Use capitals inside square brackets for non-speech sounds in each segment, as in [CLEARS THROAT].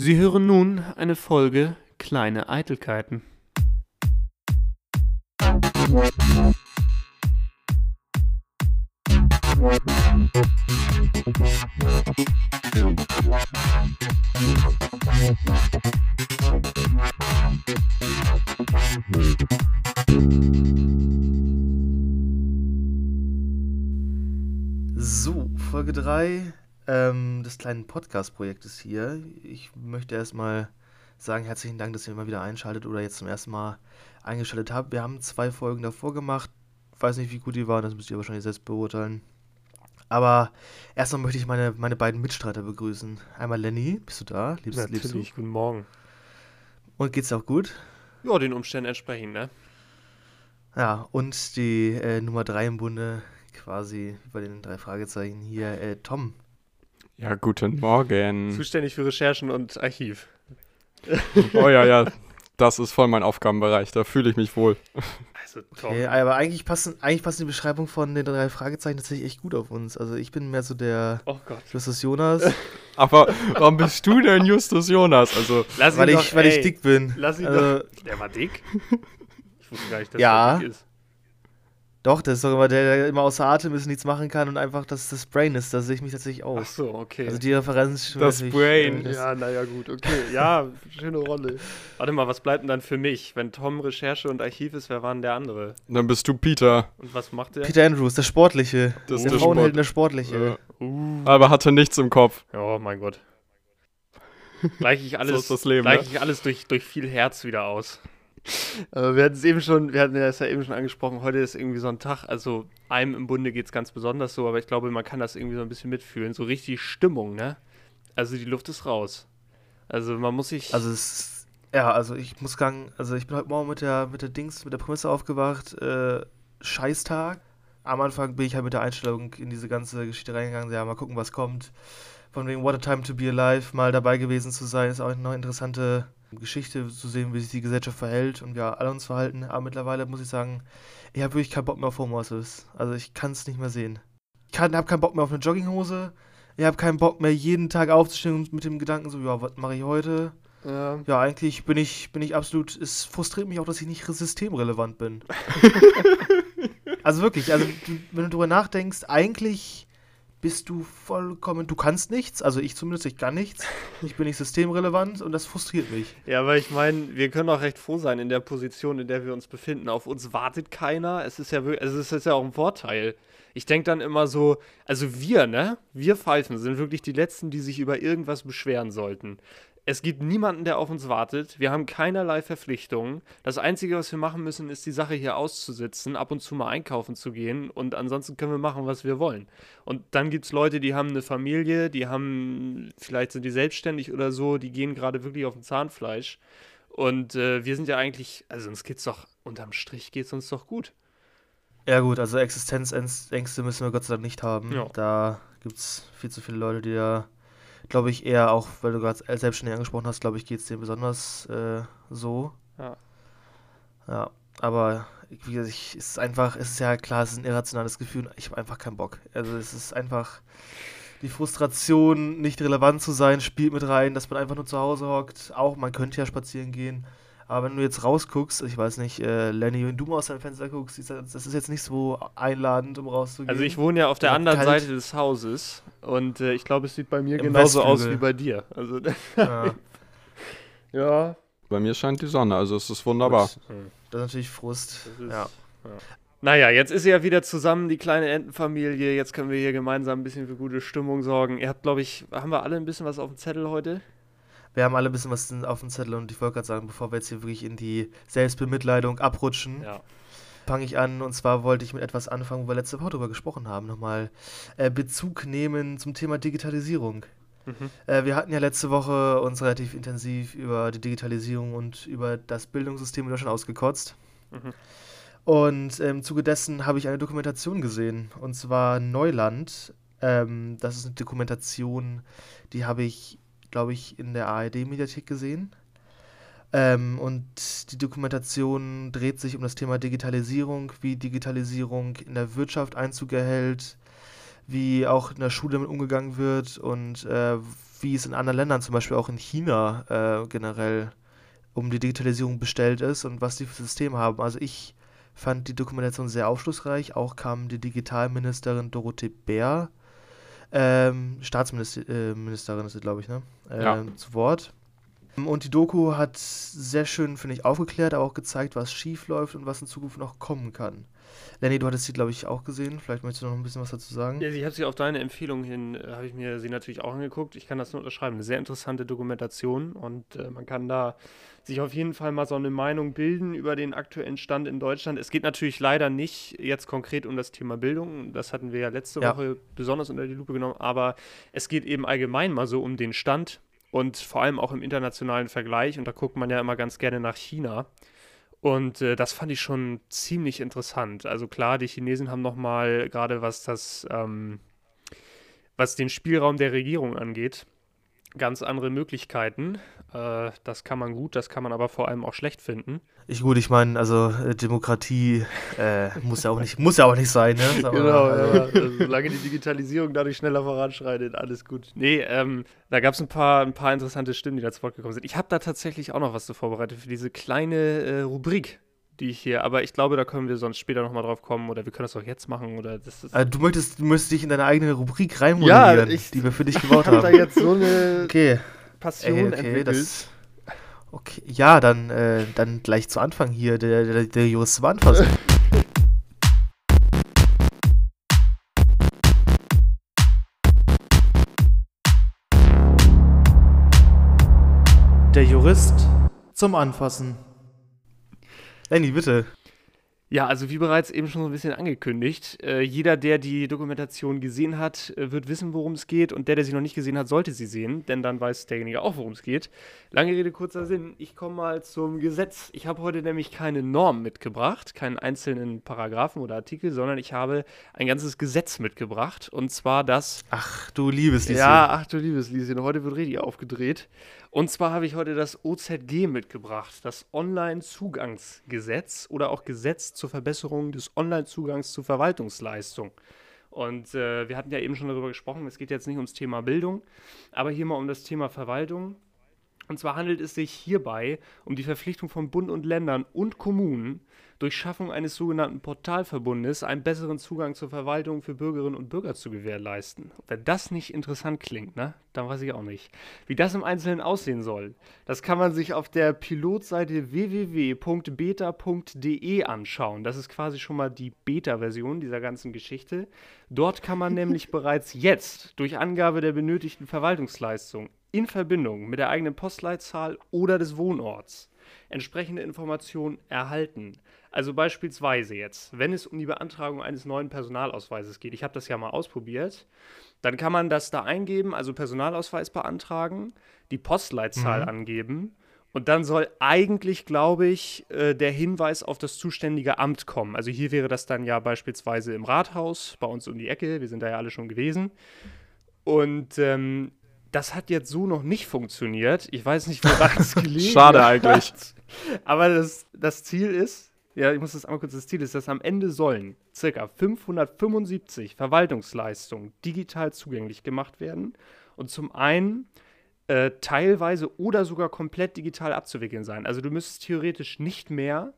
Sie hören nun eine Folge Kleine Eitelkeiten. So, Folge 3 ähm, des kleinen Podcast-Projektes hier. Ich möchte erstmal sagen, herzlichen Dank, dass ihr immer wieder einschaltet oder jetzt zum ersten Mal eingeschaltet habt. Wir haben zwei Folgen davor gemacht. Weiß nicht, wie gut die waren, das müsst ihr wahrscheinlich selbst beurteilen. Aber erstmal möchte ich meine, meine beiden Mitstreiter begrüßen. Einmal Lenny, bist du da? Liebst, Natürlich, liebst du? guten Morgen. Und geht's auch gut? Ja, den Umständen entsprechend, ne? Ja, und die äh, Nummer 3 im Bunde, quasi bei den drei Fragezeichen hier, äh, Tom. Ja, guten Morgen. Zuständig für Recherchen und Archiv. oh ja, ja, das ist voll mein Aufgabenbereich, da fühle ich mich wohl. Also. Okay, aber eigentlich passen, eigentlich passen die Beschreibung von den drei Fragezeichen tatsächlich echt gut auf uns. Also ich bin mehr so der oh Gott. Justus Jonas. [LAUGHS] aber warum bist du denn Justus Jonas? Also, weil, ich, weil ich dick bin. Lass ihn also, doch. Der war dick? Ich wusste gar nicht, dass ja. der dick ist. Doch, das ist doch immer der, der immer außer Atem ist und nichts machen kann und einfach das, das Brain ist. Da sehe ich mich tatsächlich auch. Ach so, okay. Also die Referenz. Das Brain. Ich, ja, naja, gut, okay. Ja, [LAUGHS] schöne Rolle. Warte mal, was bleibt denn dann für mich? Wenn Tom Recherche und Archiv ist, wer war denn der andere? Dann bist du Peter. Und was macht der? Peter Andrews, der Sportliche. Das der Frauenheld, der Sportliche. Ja. Uh. Aber hatte nichts im Kopf. Oh mein Gott. Gleich ich [LAUGHS] alles, so Leben, gleich ne? ich alles durch, durch viel Herz wieder aus. Wir hatten es eben schon, wir hatten es ja eben schon angesprochen, heute ist irgendwie so ein Tag, also einem im Bunde geht es ganz besonders so, aber ich glaube, man kann das irgendwie so ein bisschen mitfühlen. So richtig Stimmung, ne? Also die Luft ist raus. Also man muss sich. Also es ja, also ich muss sagen, also ich bin heute Morgen mit der, mit der Dings, mit der Prämisse aufgewacht, äh, Scheißtag. Am Anfang bin ich halt mit der Einstellung in diese ganze Geschichte reingegangen, ja, mal gucken, was kommt. Von wegen What a Time to Be Alive mal dabei gewesen zu sein, ist auch eine interessante Geschichte zu sehen, wie sich die Gesellschaft verhält und wir alle uns verhalten. Aber mittlerweile muss ich sagen, ich habe wirklich keinen Bock mehr auf Homeoffice. Also ich kann es nicht mehr sehen. Ich habe keinen Bock mehr auf eine Jogginghose. Ich habe keinen Bock mehr, jeden Tag aufzustehen und mit dem Gedanken so, ja, was mache ich heute? Ja. ja, eigentlich bin ich, bin ich absolut, es frustriert mich auch, dass ich nicht systemrelevant bin. [LAUGHS] also wirklich, also wenn du darüber nachdenkst, eigentlich bist du vollkommen, du kannst nichts, also ich zumindest, ich kann nichts, ich bin nicht systemrelevant und das frustriert mich. Ja, aber ich meine, wir können auch recht froh sein in der Position, in der wir uns befinden. Auf uns wartet keiner, es ist ja also es ist ja auch ein Vorteil. Ich denke dann immer so, also wir, ne, wir Pfeifen sind wirklich die Letzten, die sich über irgendwas beschweren sollten. Es gibt niemanden, der auf uns wartet. Wir haben keinerlei Verpflichtungen. Das Einzige, was wir machen müssen, ist die Sache hier auszusitzen, ab und zu mal einkaufen zu gehen und ansonsten können wir machen, was wir wollen. Und dann gibt es Leute, die haben eine Familie, die haben, vielleicht sind die selbstständig oder so, die gehen gerade wirklich auf dem Zahnfleisch. Und äh, wir sind ja eigentlich, also uns geht's doch, unterm Strich geht es uns doch gut. Ja gut, also Existenzängste müssen wir Gott sei Dank nicht haben. Ja. Da gibt es viel zu viele Leute, die da glaube ich, eher auch, weil du gerade selbstständig angesprochen hast, glaube ich, geht es dir besonders äh, so. Ja. Ja, aber wie gesagt, ich, es ist einfach, es ist ja klar, es ist ein irrationales Gefühl. Ich habe einfach keinen Bock. Also es ist einfach die Frustration, nicht relevant zu sein, spielt mit rein, dass man einfach nur zu Hause hockt. Auch man könnte ja spazieren gehen. Aber wenn du jetzt rausguckst, ich weiß nicht, äh, Lenny, wenn du mal aus deinem Fenster guckst, das ist jetzt nicht so einladend, um rauszugehen. Also ich wohne ja auf der ja, anderen kalt. Seite des Hauses und äh, ich glaube, es sieht bei mir Im genauso Westflügel. aus wie bei dir. Also [LAUGHS] ja. ja. Bei mir scheint die Sonne, also es ist wunderbar. Gut. Das ist natürlich Frust. Ist, ja. ja. Naja, jetzt ist sie ja wieder zusammen, die kleine Entenfamilie. Jetzt können wir hier gemeinsam ein bisschen für gute Stimmung sorgen. Ihr habt, glaube ich, haben wir alle ein bisschen was auf dem Zettel heute? Wir haben alle ein bisschen was auf dem Zettel und ich wollte gerade sagen, bevor wir jetzt hier wirklich in die Selbstbemitleidung abrutschen, ja. fange ich an. Und zwar wollte ich mit etwas anfangen, wo wir letzte Woche darüber gesprochen haben, nochmal äh, Bezug nehmen zum Thema Digitalisierung. Mhm. Äh, wir hatten ja letzte Woche uns relativ intensiv über die Digitalisierung und über das Bildungssystem in Deutschland ausgekotzt. Mhm. Und im Zuge dessen habe ich eine Dokumentation gesehen, und zwar Neuland. Ähm, das ist eine Dokumentation, die habe ich glaube ich, in der ARD-Mediathek gesehen. Ähm, und die Dokumentation dreht sich um das Thema Digitalisierung, wie Digitalisierung in der Wirtschaft Einzug erhält, wie auch in der Schule damit umgegangen wird und äh, wie es in anderen Ländern, zum Beispiel auch in China äh, generell, um die Digitalisierung bestellt ist und was die für Systeme haben. Also ich fand die Dokumentation sehr aufschlussreich. Auch kam die Digitalministerin Dorothee Bär, ähm, Staatsministerin äh, ist sie, glaube ich, ne? Äh, ja. zu Wort. Und die Doku hat sehr schön, finde ich, aufgeklärt, aber auch gezeigt, was schief läuft und was in Zukunft noch kommen kann. Lenny, du hattest sie, glaube ich, auch gesehen. Vielleicht möchtest du noch ein bisschen was dazu sagen. Ja, ich habe sie auf deine Empfehlung hin, äh, habe ich mir sie natürlich auch angeguckt. Ich kann das nur unterschreiben. Eine sehr interessante Dokumentation und äh, man kann da sich auf jeden Fall mal so eine Meinung bilden über den aktuellen Stand in Deutschland. Es geht natürlich leider nicht jetzt konkret um das Thema Bildung. Das hatten wir ja letzte ja. Woche besonders unter die Lupe genommen. Aber es geht eben allgemein mal so um den Stand und vor allem auch im internationalen Vergleich. Und da guckt man ja immer ganz gerne nach China. Und äh, das fand ich schon ziemlich interessant. Also klar, die Chinesen haben nochmal, gerade was das, ähm, was den Spielraum der Regierung angeht, ganz andere Möglichkeiten. Äh, das kann man gut, das kann man aber vor allem auch schlecht finden. Ich gut, ich meine, also äh, Demokratie äh, muss ja auch nicht, muss ja auch nicht sein, ne? Sag genau, also. ja, also, solange die Digitalisierung dadurch schneller voranschreitet, alles gut. Nee, ähm, da gab es ein paar, ein paar interessante Stimmen, die da zu Wort gekommen sind. Ich habe da tatsächlich auch noch was zu vorbereitet für diese kleine äh, Rubrik, die ich hier, aber ich glaube, da können wir sonst später nochmal drauf kommen oder wir können das auch jetzt machen oder das ist also, du möchtest, du möchtest dich in deine eigene Rubrik reinmoderieren, ja, ich, die wir für dich gebaut haben. Ich habe da jetzt so eine okay. Passion Ey, okay, entwickelt. Das, okay, ja, dann, äh, dann gleich zu Anfang hier, der, der, der Jurist anfassen. [LAUGHS] Der Jurist zum Anfassen. Lenny, bitte. Ja, also wie bereits eben schon so ein bisschen angekündigt, äh, jeder, der die Dokumentation gesehen hat, äh, wird wissen, worum es geht und der, der sie noch nicht gesehen hat, sollte sie sehen, denn dann weiß derjenige auch, worum es geht. Lange Rede, kurzer Sinn, ich komme mal zum Gesetz. Ich habe heute nämlich keine Norm mitgebracht, keinen einzelnen Paragraphen oder Artikel, sondern ich habe ein ganzes Gesetz mitgebracht und zwar das... Ach du liebes Lieschen. Ja, ach du liebes Lieschen, heute wird richtig aufgedreht. Und zwar habe ich heute das OZG mitgebracht, das Online-Zugangsgesetz oder auch Gesetz zur Verbesserung des Online-Zugangs zu Verwaltungsleistungen. Und äh, wir hatten ja eben schon darüber gesprochen, es geht jetzt nicht ums Thema Bildung, aber hier mal um das Thema Verwaltung. Und zwar handelt es sich hierbei um die Verpflichtung von Bund und Ländern und Kommunen, durch Schaffung eines sogenannten Portalverbundes einen besseren Zugang zur Verwaltung für Bürgerinnen und Bürger zu gewährleisten. Wenn das nicht interessant klingt, ne, dann weiß ich auch nicht. Wie das im Einzelnen aussehen soll, das kann man sich auf der Pilotseite www.beta.de anschauen. Das ist quasi schon mal die Beta-Version dieser ganzen Geschichte. Dort kann man nämlich [LAUGHS] bereits jetzt durch Angabe der benötigten Verwaltungsleistung in Verbindung mit der eigenen Postleitzahl oder des Wohnorts entsprechende Informationen erhalten. Also beispielsweise jetzt, wenn es um die Beantragung eines neuen Personalausweises geht, ich habe das ja mal ausprobiert, dann kann man das da eingeben, also Personalausweis beantragen, die Postleitzahl mhm. angeben und dann soll eigentlich, glaube ich, äh, der Hinweis auf das zuständige Amt kommen. Also hier wäre das dann ja beispielsweise im Rathaus, bei uns um die Ecke, wir sind da ja alle schon gewesen. Und ähm, das hat jetzt so noch nicht funktioniert. Ich weiß nicht, woran es [LAUGHS] gelegen Schade eigentlich. Aber das, das Ziel ist, ja, ich muss das einmal kurz, das Ziel ist, dass am Ende sollen ca. 575 Verwaltungsleistungen digital zugänglich gemacht werden und zum einen äh, teilweise oder sogar komplett digital abzuwickeln sein. Also du müsstest theoretisch nicht mehr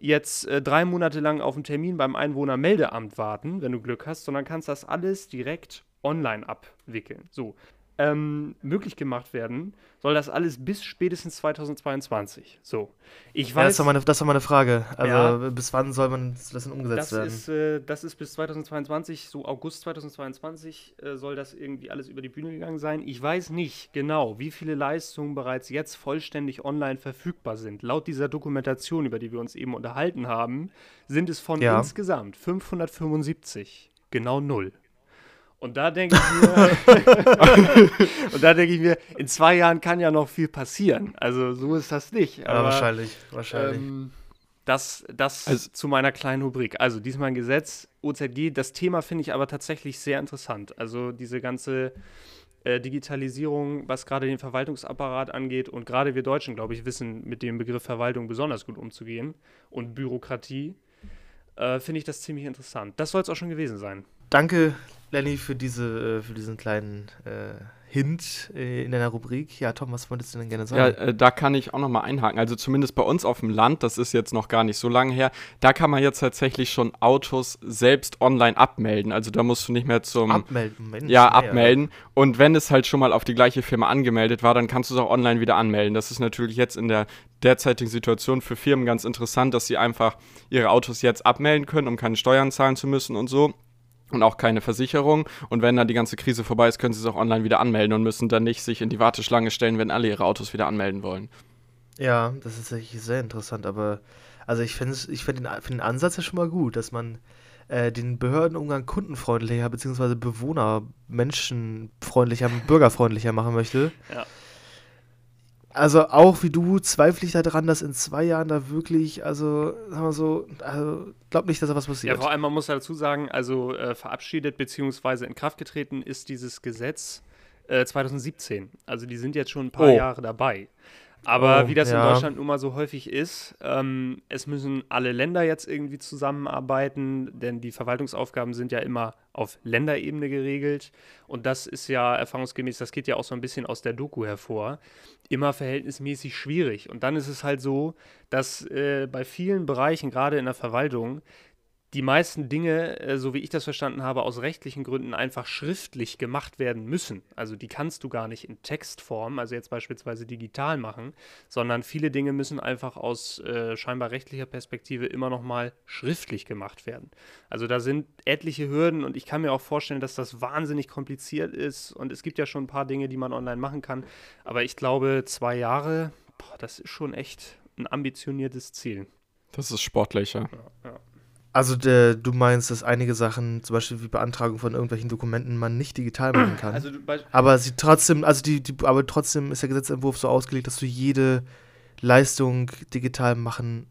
jetzt äh, drei Monate lang auf einen Termin beim Einwohnermeldeamt warten, wenn du Glück hast, sondern kannst das alles direkt online abwickeln. So, ähm, möglich gemacht werden, soll das alles bis spätestens 2022. So. Ich weiß, ja, das, war meine, das war meine Frage. Also ja, bis wann soll man das denn umgesetzt das werden? Ist, äh, das ist bis 2022, so August 2022 äh, soll das irgendwie alles über die Bühne gegangen sein. Ich weiß nicht genau, wie viele Leistungen bereits jetzt vollständig online verfügbar sind. Laut dieser Dokumentation, über die wir uns eben unterhalten haben, sind es von ja. insgesamt 575 genau null. Und da denke ich mir, [LAUGHS] und da denke ich mir, in zwei Jahren kann ja noch viel passieren. Also so ist das nicht. Aber, ja, wahrscheinlich, wahrscheinlich. Ähm, das das also, zu meiner kleinen Rubrik. Also diesmal ein Gesetz, OZG. Das Thema finde ich aber tatsächlich sehr interessant. Also diese ganze äh, Digitalisierung, was gerade den Verwaltungsapparat angeht. Und gerade wir Deutschen, glaube ich, wissen mit dem Begriff Verwaltung besonders gut umzugehen. Und Bürokratie. Äh, finde ich das ziemlich interessant. Das soll es auch schon gewesen sein. Danke, Lenny, für, diese, äh, für diesen kleinen äh, Hint äh, in deiner Rubrik. Ja, Tom, was wolltest du denn gerne sagen? Ja, äh, da kann ich auch nochmal einhaken. Also zumindest bei uns auf dem Land, das ist jetzt noch gar nicht so lange her, da kann man jetzt tatsächlich schon Autos selbst online abmelden. Also da musst du nicht mehr zum... abmelden, Mensch. ja, abmelden. Und wenn es halt schon mal auf die gleiche Firma angemeldet war, dann kannst du es auch online wieder anmelden. Das ist natürlich jetzt in der derzeitigen Situation für Firmen ganz interessant, dass sie einfach ihre Autos jetzt abmelden können, um keine Steuern zahlen zu müssen und so. Und auch keine Versicherung. Und wenn dann die ganze Krise vorbei ist, können sie es auch online wieder anmelden und müssen dann nicht sich in die Warteschlange stellen, wenn alle ihre Autos wieder anmelden wollen. Ja, das ist tatsächlich sehr interessant, aber also ich finde ich find den, find den Ansatz ja schon mal gut, dass man äh, den Behördenumgang kundenfreundlicher bzw. Bewohner, menschenfreundlicher, bürgerfreundlicher machen möchte. Ja. Also auch wie du zweifle ich daran, dass in zwei Jahren da wirklich, also sagen wir so, also glaub nicht, dass da was Ja, passiert. vor allem, man muss ja dazu sagen, also äh, verabschiedet bzw. in Kraft getreten ist dieses Gesetz äh, 2017. Also die sind jetzt schon ein paar Oh. Jahre dabei. Aber Oh, wie das in ja. Deutschland nun mal so häufig ist, ähm, es müssen alle Länder jetzt irgendwie zusammenarbeiten, denn die Verwaltungsaufgaben sind ja immer auf Länderebene geregelt. Und das ist ja erfahrungsgemäß, das geht ja auch so ein bisschen aus der Doku hervor, immer verhältnismäßig schwierig. Und dann ist es halt so, dass äh, bei vielen Bereichen, gerade in der Verwaltung, die meisten Dinge, äh, so wie ich das verstanden habe, aus rechtlichen Gründen einfach schriftlich gemacht werden müssen. Also die kannst du gar nicht in Textform, also jetzt beispielsweise digital machen, sondern viele Dinge müssen einfach aus äh, scheinbar rechtlicher Perspektive immer noch mal schriftlich gemacht werden. Also da sind etliche Hürden und ich kann mir auch vorstellen, dass das wahnsinnig kompliziert ist und es gibt ja schon ein paar Dinge, die man online machen kann, aber ich glaube, zwei Jahre, boah, das ist schon echt ein ambitioniertes Ziel. Das ist sportlicher. Also der, du meinst, dass einige Sachen, zum Beispiel wie Beantragung von irgendwelchen Dokumenten, man nicht digital machen kann. Also aber sie trotzdem, also die, die, aber trotzdem ist der Gesetzentwurf so ausgelegt, dass du jede Leistung digital machen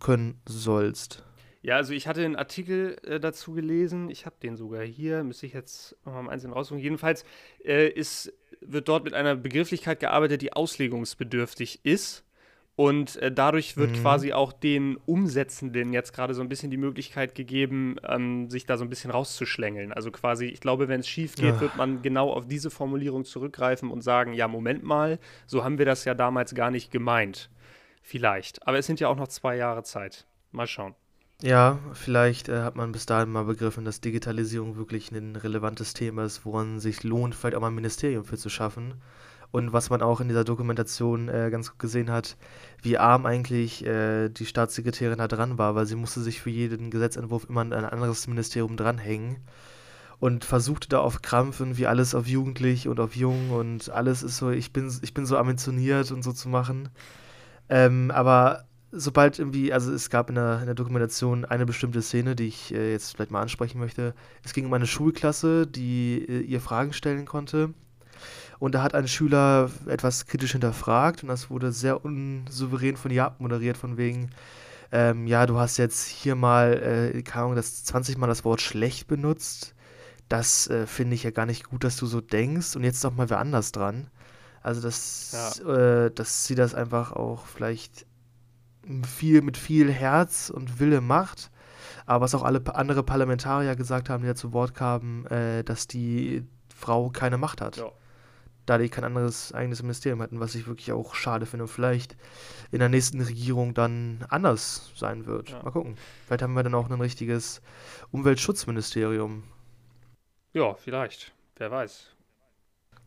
können sollst. Ja, also ich hatte einen Artikel äh, dazu gelesen. Ich habe den sogar hier. Müsste ich jetzt nochmal im Einzelnen raussuchen. Jedenfalls äh, ist, wird dort mit einer Begrifflichkeit gearbeitet, die auslegungsbedürftig ist. Und äh, dadurch wird Mhm. quasi auch den Umsetzenden jetzt gerade so ein bisschen die Möglichkeit gegeben, ähm, sich da so ein bisschen rauszuschlängeln. Also quasi, ich glaube, wenn es schief geht, Ja. wird man genau auf diese Formulierung zurückgreifen und sagen, ja, Moment mal, so haben wir das ja damals gar nicht gemeint. Vielleicht. Aber es sind ja auch noch zwei Jahre Zeit. Mal schauen. Ja, vielleicht äh, hat man bis dahin mal begriffen, dass Digitalisierung wirklich ein relevantes Thema ist, woran sich lohnt, vielleicht auch mal ein Ministerium für zu schaffen. Und was man auch in dieser Dokumentation äh, ganz gut gesehen hat, wie arm eigentlich äh, die Staatssekretärin da dran war, weil sie musste sich für jeden Gesetzentwurf immer an ein anderes Ministerium dranhängen und versuchte da auf Krampf irgendwie alles auf jugendlich und auf jung und alles ist so, ich bin, ich bin so ambitioniert und so zu machen. Ähm, aber sobald irgendwie, also es gab in der, in der Dokumentation eine bestimmte Szene, die ich äh, jetzt vielleicht mal ansprechen möchte. Es ging um eine Schulklasse, die äh, ihr Fragen stellen konnte. Und da hat ein Schüler etwas kritisch hinterfragt und das wurde sehr unsouverän von ihr abmoderiert, von wegen, ähm, ja, du hast jetzt hier mal, äh, keine Ahnung, das 20 Mal das Wort schlecht benutzt. Das äh, finde ich ja gar nicht gut, dass du so denkst und jetzt doch mal wer anders dran. Also, dass, äh, dass sie das einfach auch vielleicht viel, mit viel Herz und Wille macht. Aber was auch alle andere Parlamentarier gesagt haben, die da zu Wort kamen, äh, dass die Frau keine Macht hat. Ja. Da die kein anderes eigenes Ministerium hatten, was ich wirklich auch schade finde und vielleicht in der nächsten Regierung dann anders sein wird. Ja. Mal gucken. Vielleicht haben wir dann auch ein richtiges Umweltschutzministerium. Ja, vielleicht. Wer weiß.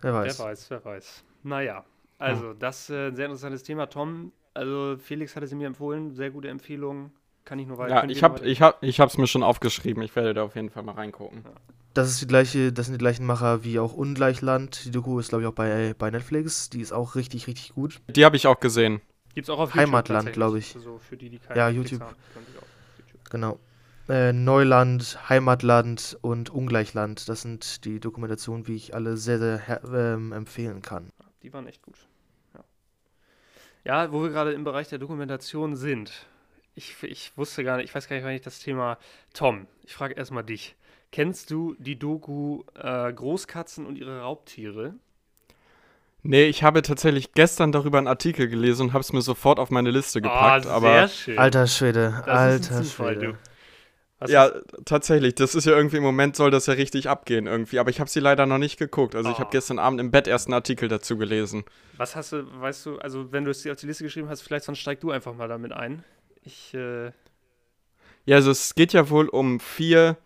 Wer weiß. Wer weiß, wer weiß. Naja, also das äh, ein sehr interessantes Thema. Tom, also Felix hatte sie mir empfohlen. Sehr gute Empfehlung. Kann ich nur weiter. Ja, ich habe ich hab, ich hab's mir schon aufgeschrieben. Ich werde da auf jeden Fall mal reingucken. Das ist die gleiche, das sind die gleichen Macher wie auch Ungleichland. Die Doku ist, glaube ich, auch bei, bei Netflix. Die ist auch richtig, richtig gut. Die habe ich auch gesehen. Gibt's auch auf Heimatland, tatsächlich. glaub ich. So für die, die keine Ja, YouTube. haben, YouTube. Genau. Äh, Neuland, Heimatland und Ungleichland. Das sind die Dokumentationen, wie ich alle sehr, sehr ähm, empfehlen kann. Die waren echt gut. Ja. ja, wo wir gerade im Bereich der Dokumentation sind. Ich, ich wusste gar nicht, ich weiß gar nicht, wann ich das Thema. Tom, ich frage erstmal dich. Kennst du die Doku äh, Großkatzen und ihre Raubtiere? Nee, ich habe tatsächlich gestern darüber einen Artikel gelesen und habe es mir sofort auf meine Liste gepackt. Ah, aber sehr schön. Alter Schwede, Das ist alter Zufall, Schwede. du. Was ja, tatsächlich. Das ist ja irgendwie im Moment soll das ja richtig abgehen irgendwie. Aber ich habe sie leider noch nicht geguckt. Also oh. ich habe gestern Abend im Bett erst einen Artikel dazu gelesen. Was hast du, weißt du, also wenn du es dir auf die Liste geschrieben hast, vielleicht sonst steig du einfach mal damit ein. Ich, äh Ja, also es geht ja wohl um vier,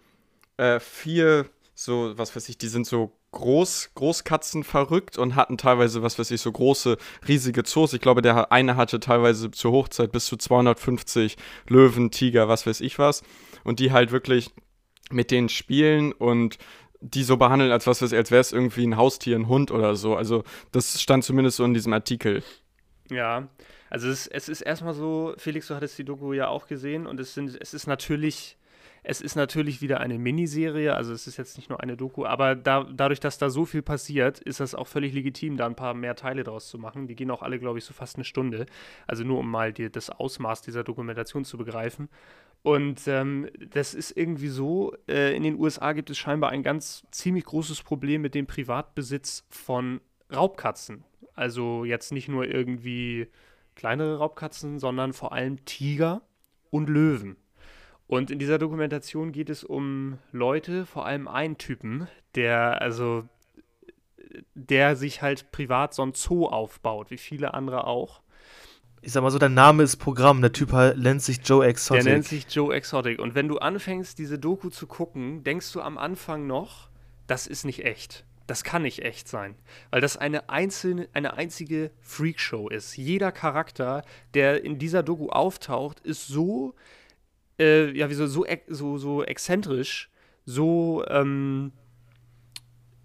äh, vier, so, was weiß ich, die sind so Groß, Großkatzen verrückt und hatten teilweise, was weiß ich, so große, riesige Zoos. Ich glaube, der eine hatte teilweise zur Hochzeit bis zu 250 Löwen, Tiger, was weiß ich was. Und die halt wirklich mit denen spielen und die so behandeln, als was weiß ich, als wäre es irgendwie ein Haustier, ein Hund oder so. Also, das stand zumindest so in diesem Artikel. Ja, also es, es ist erstmal so, Felix, du hattest die Doku ja auch gesehen und es sind, es ist natürlich es ist natürlich wieder eine Miniserie, also es ist jetzt nicht nur eine Doku, aber da, dadurch, dass da so viel passiert, ist das auch völlig legitim, da ein paar mehr Teile draus zu machen. Die gehen auch alle, glaube ich, so fast eine Stunde. Also nur um mal die, das Ausmaß dieser Dokumentation zu begreifen. Und ähm, das ist irgendwie so, äh, in den USA gibt es scheinbar ein ganz ziemlich großes Problem mit dem Privatbesitz von Raubkatzen. Also jetzt nicht nur irgendwie kleinere Raubkatzen, sondern vor allem Tiger und Löwen. Und in dieser Dokumentation geht es um Leute, vor allem einen Typen, der also der sich halt privat so ein Zoo aufbaut, wie viele andere auch. Ich sag mal so, der Name ist Programm. Der Typ halt nennt sich Joe Exotic. Der nennt sich Joe Exotic. Und wenn du anfängst, diese Doku zu gucken, denkst du am Anfang noch, das ist nicht echt. Das kann nicht echt sein, weil das eine einzelne, eine einzige Freakshow ist. Jeder Charakter, der in dieser Doku auftaucht, ist so äh, ja, wie so, so, so, so exzentrisch, so, ähm,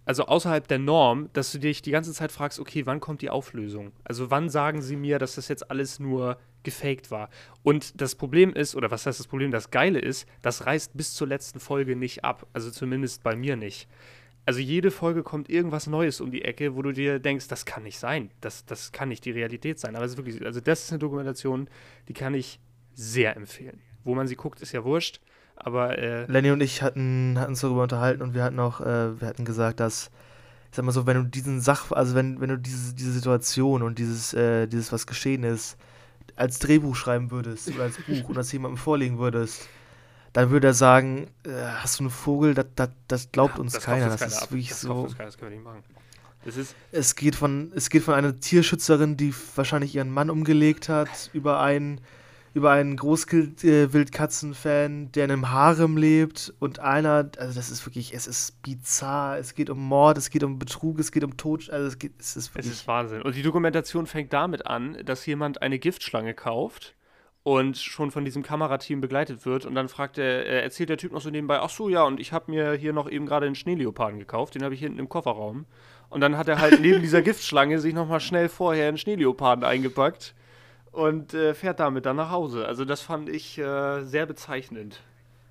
also außerhalb der Norm, dass du dich die ganze Zeit fragst, okay, wann kommt die Auflösung? Also wann sagen sie mir, dass das jetzt alles nur gefaked war? Und das Problem ist, oder was heißt das Problem, das Geile ist, das reißt bis zur letzten Folge nicht ab. Also zumindest bei mir nicht. Also jede Folge kommt irgendwas Neues um die Ecke, wo du dir denkst, das kann nicht sein. Das, das kann nicht die Realität sein. Aber es ist wirklich, also das ist eine Dokumentation, die kann ich sehr empfehlen wo man sie guckt, ist ja wurscht. Aber äh Lenny und ich hatten, hatten uns darüber unterhalten und wir hatten auch, äh, wir hatten gesagt, dass, ich sag mal so, wenn du diesen Sach, also wenn, wenn du diese, diese Situation und dieses, äh, dieses, was geschehen ist, als Drehbuch schreiben würdest oder als Buch [LAUGHS] und das jemandem vorlegen würdest, dann würde er sagen, äh, hast du einen Vogel, das, das, das glaubt uns das keiner. Das ist ab. wirklich das so. Keiner, das können wir nicht machen. es, geht von, es geht von einer Tierschützerin, die wahrscheinlich ihren Mann umgelegt hat, über einen über einen Großwildkatzenfan, der in einem Harem lebt und einer, also das ist wirklich, es ist bizarr, es geht um Mord, es geht um Betrug, es geht um Tod, also es, geht, es ist wirklich... Es ist Wahnsinn. Und die Dokumentation fängt damit an, dass jemand eine Giftschlange kauft und schon von diesem Kamerateam begleitet wird und dann fragt er, äh, erzählt der Typ noch so nebenbei, ach so, ja, und ich habe mir hier noch eben gerade einen Schneeleoparden gekauft, den habe ich hinten im Kofferraum. Und dann hat er halt neben dieser [LAUGHS] Giftschlange sich nochmal schnell vorher einen Schneeleoparden eingepackt und äh, fährt damit dann nach Hause. Also das fand ich äh, sehr bezeichnend.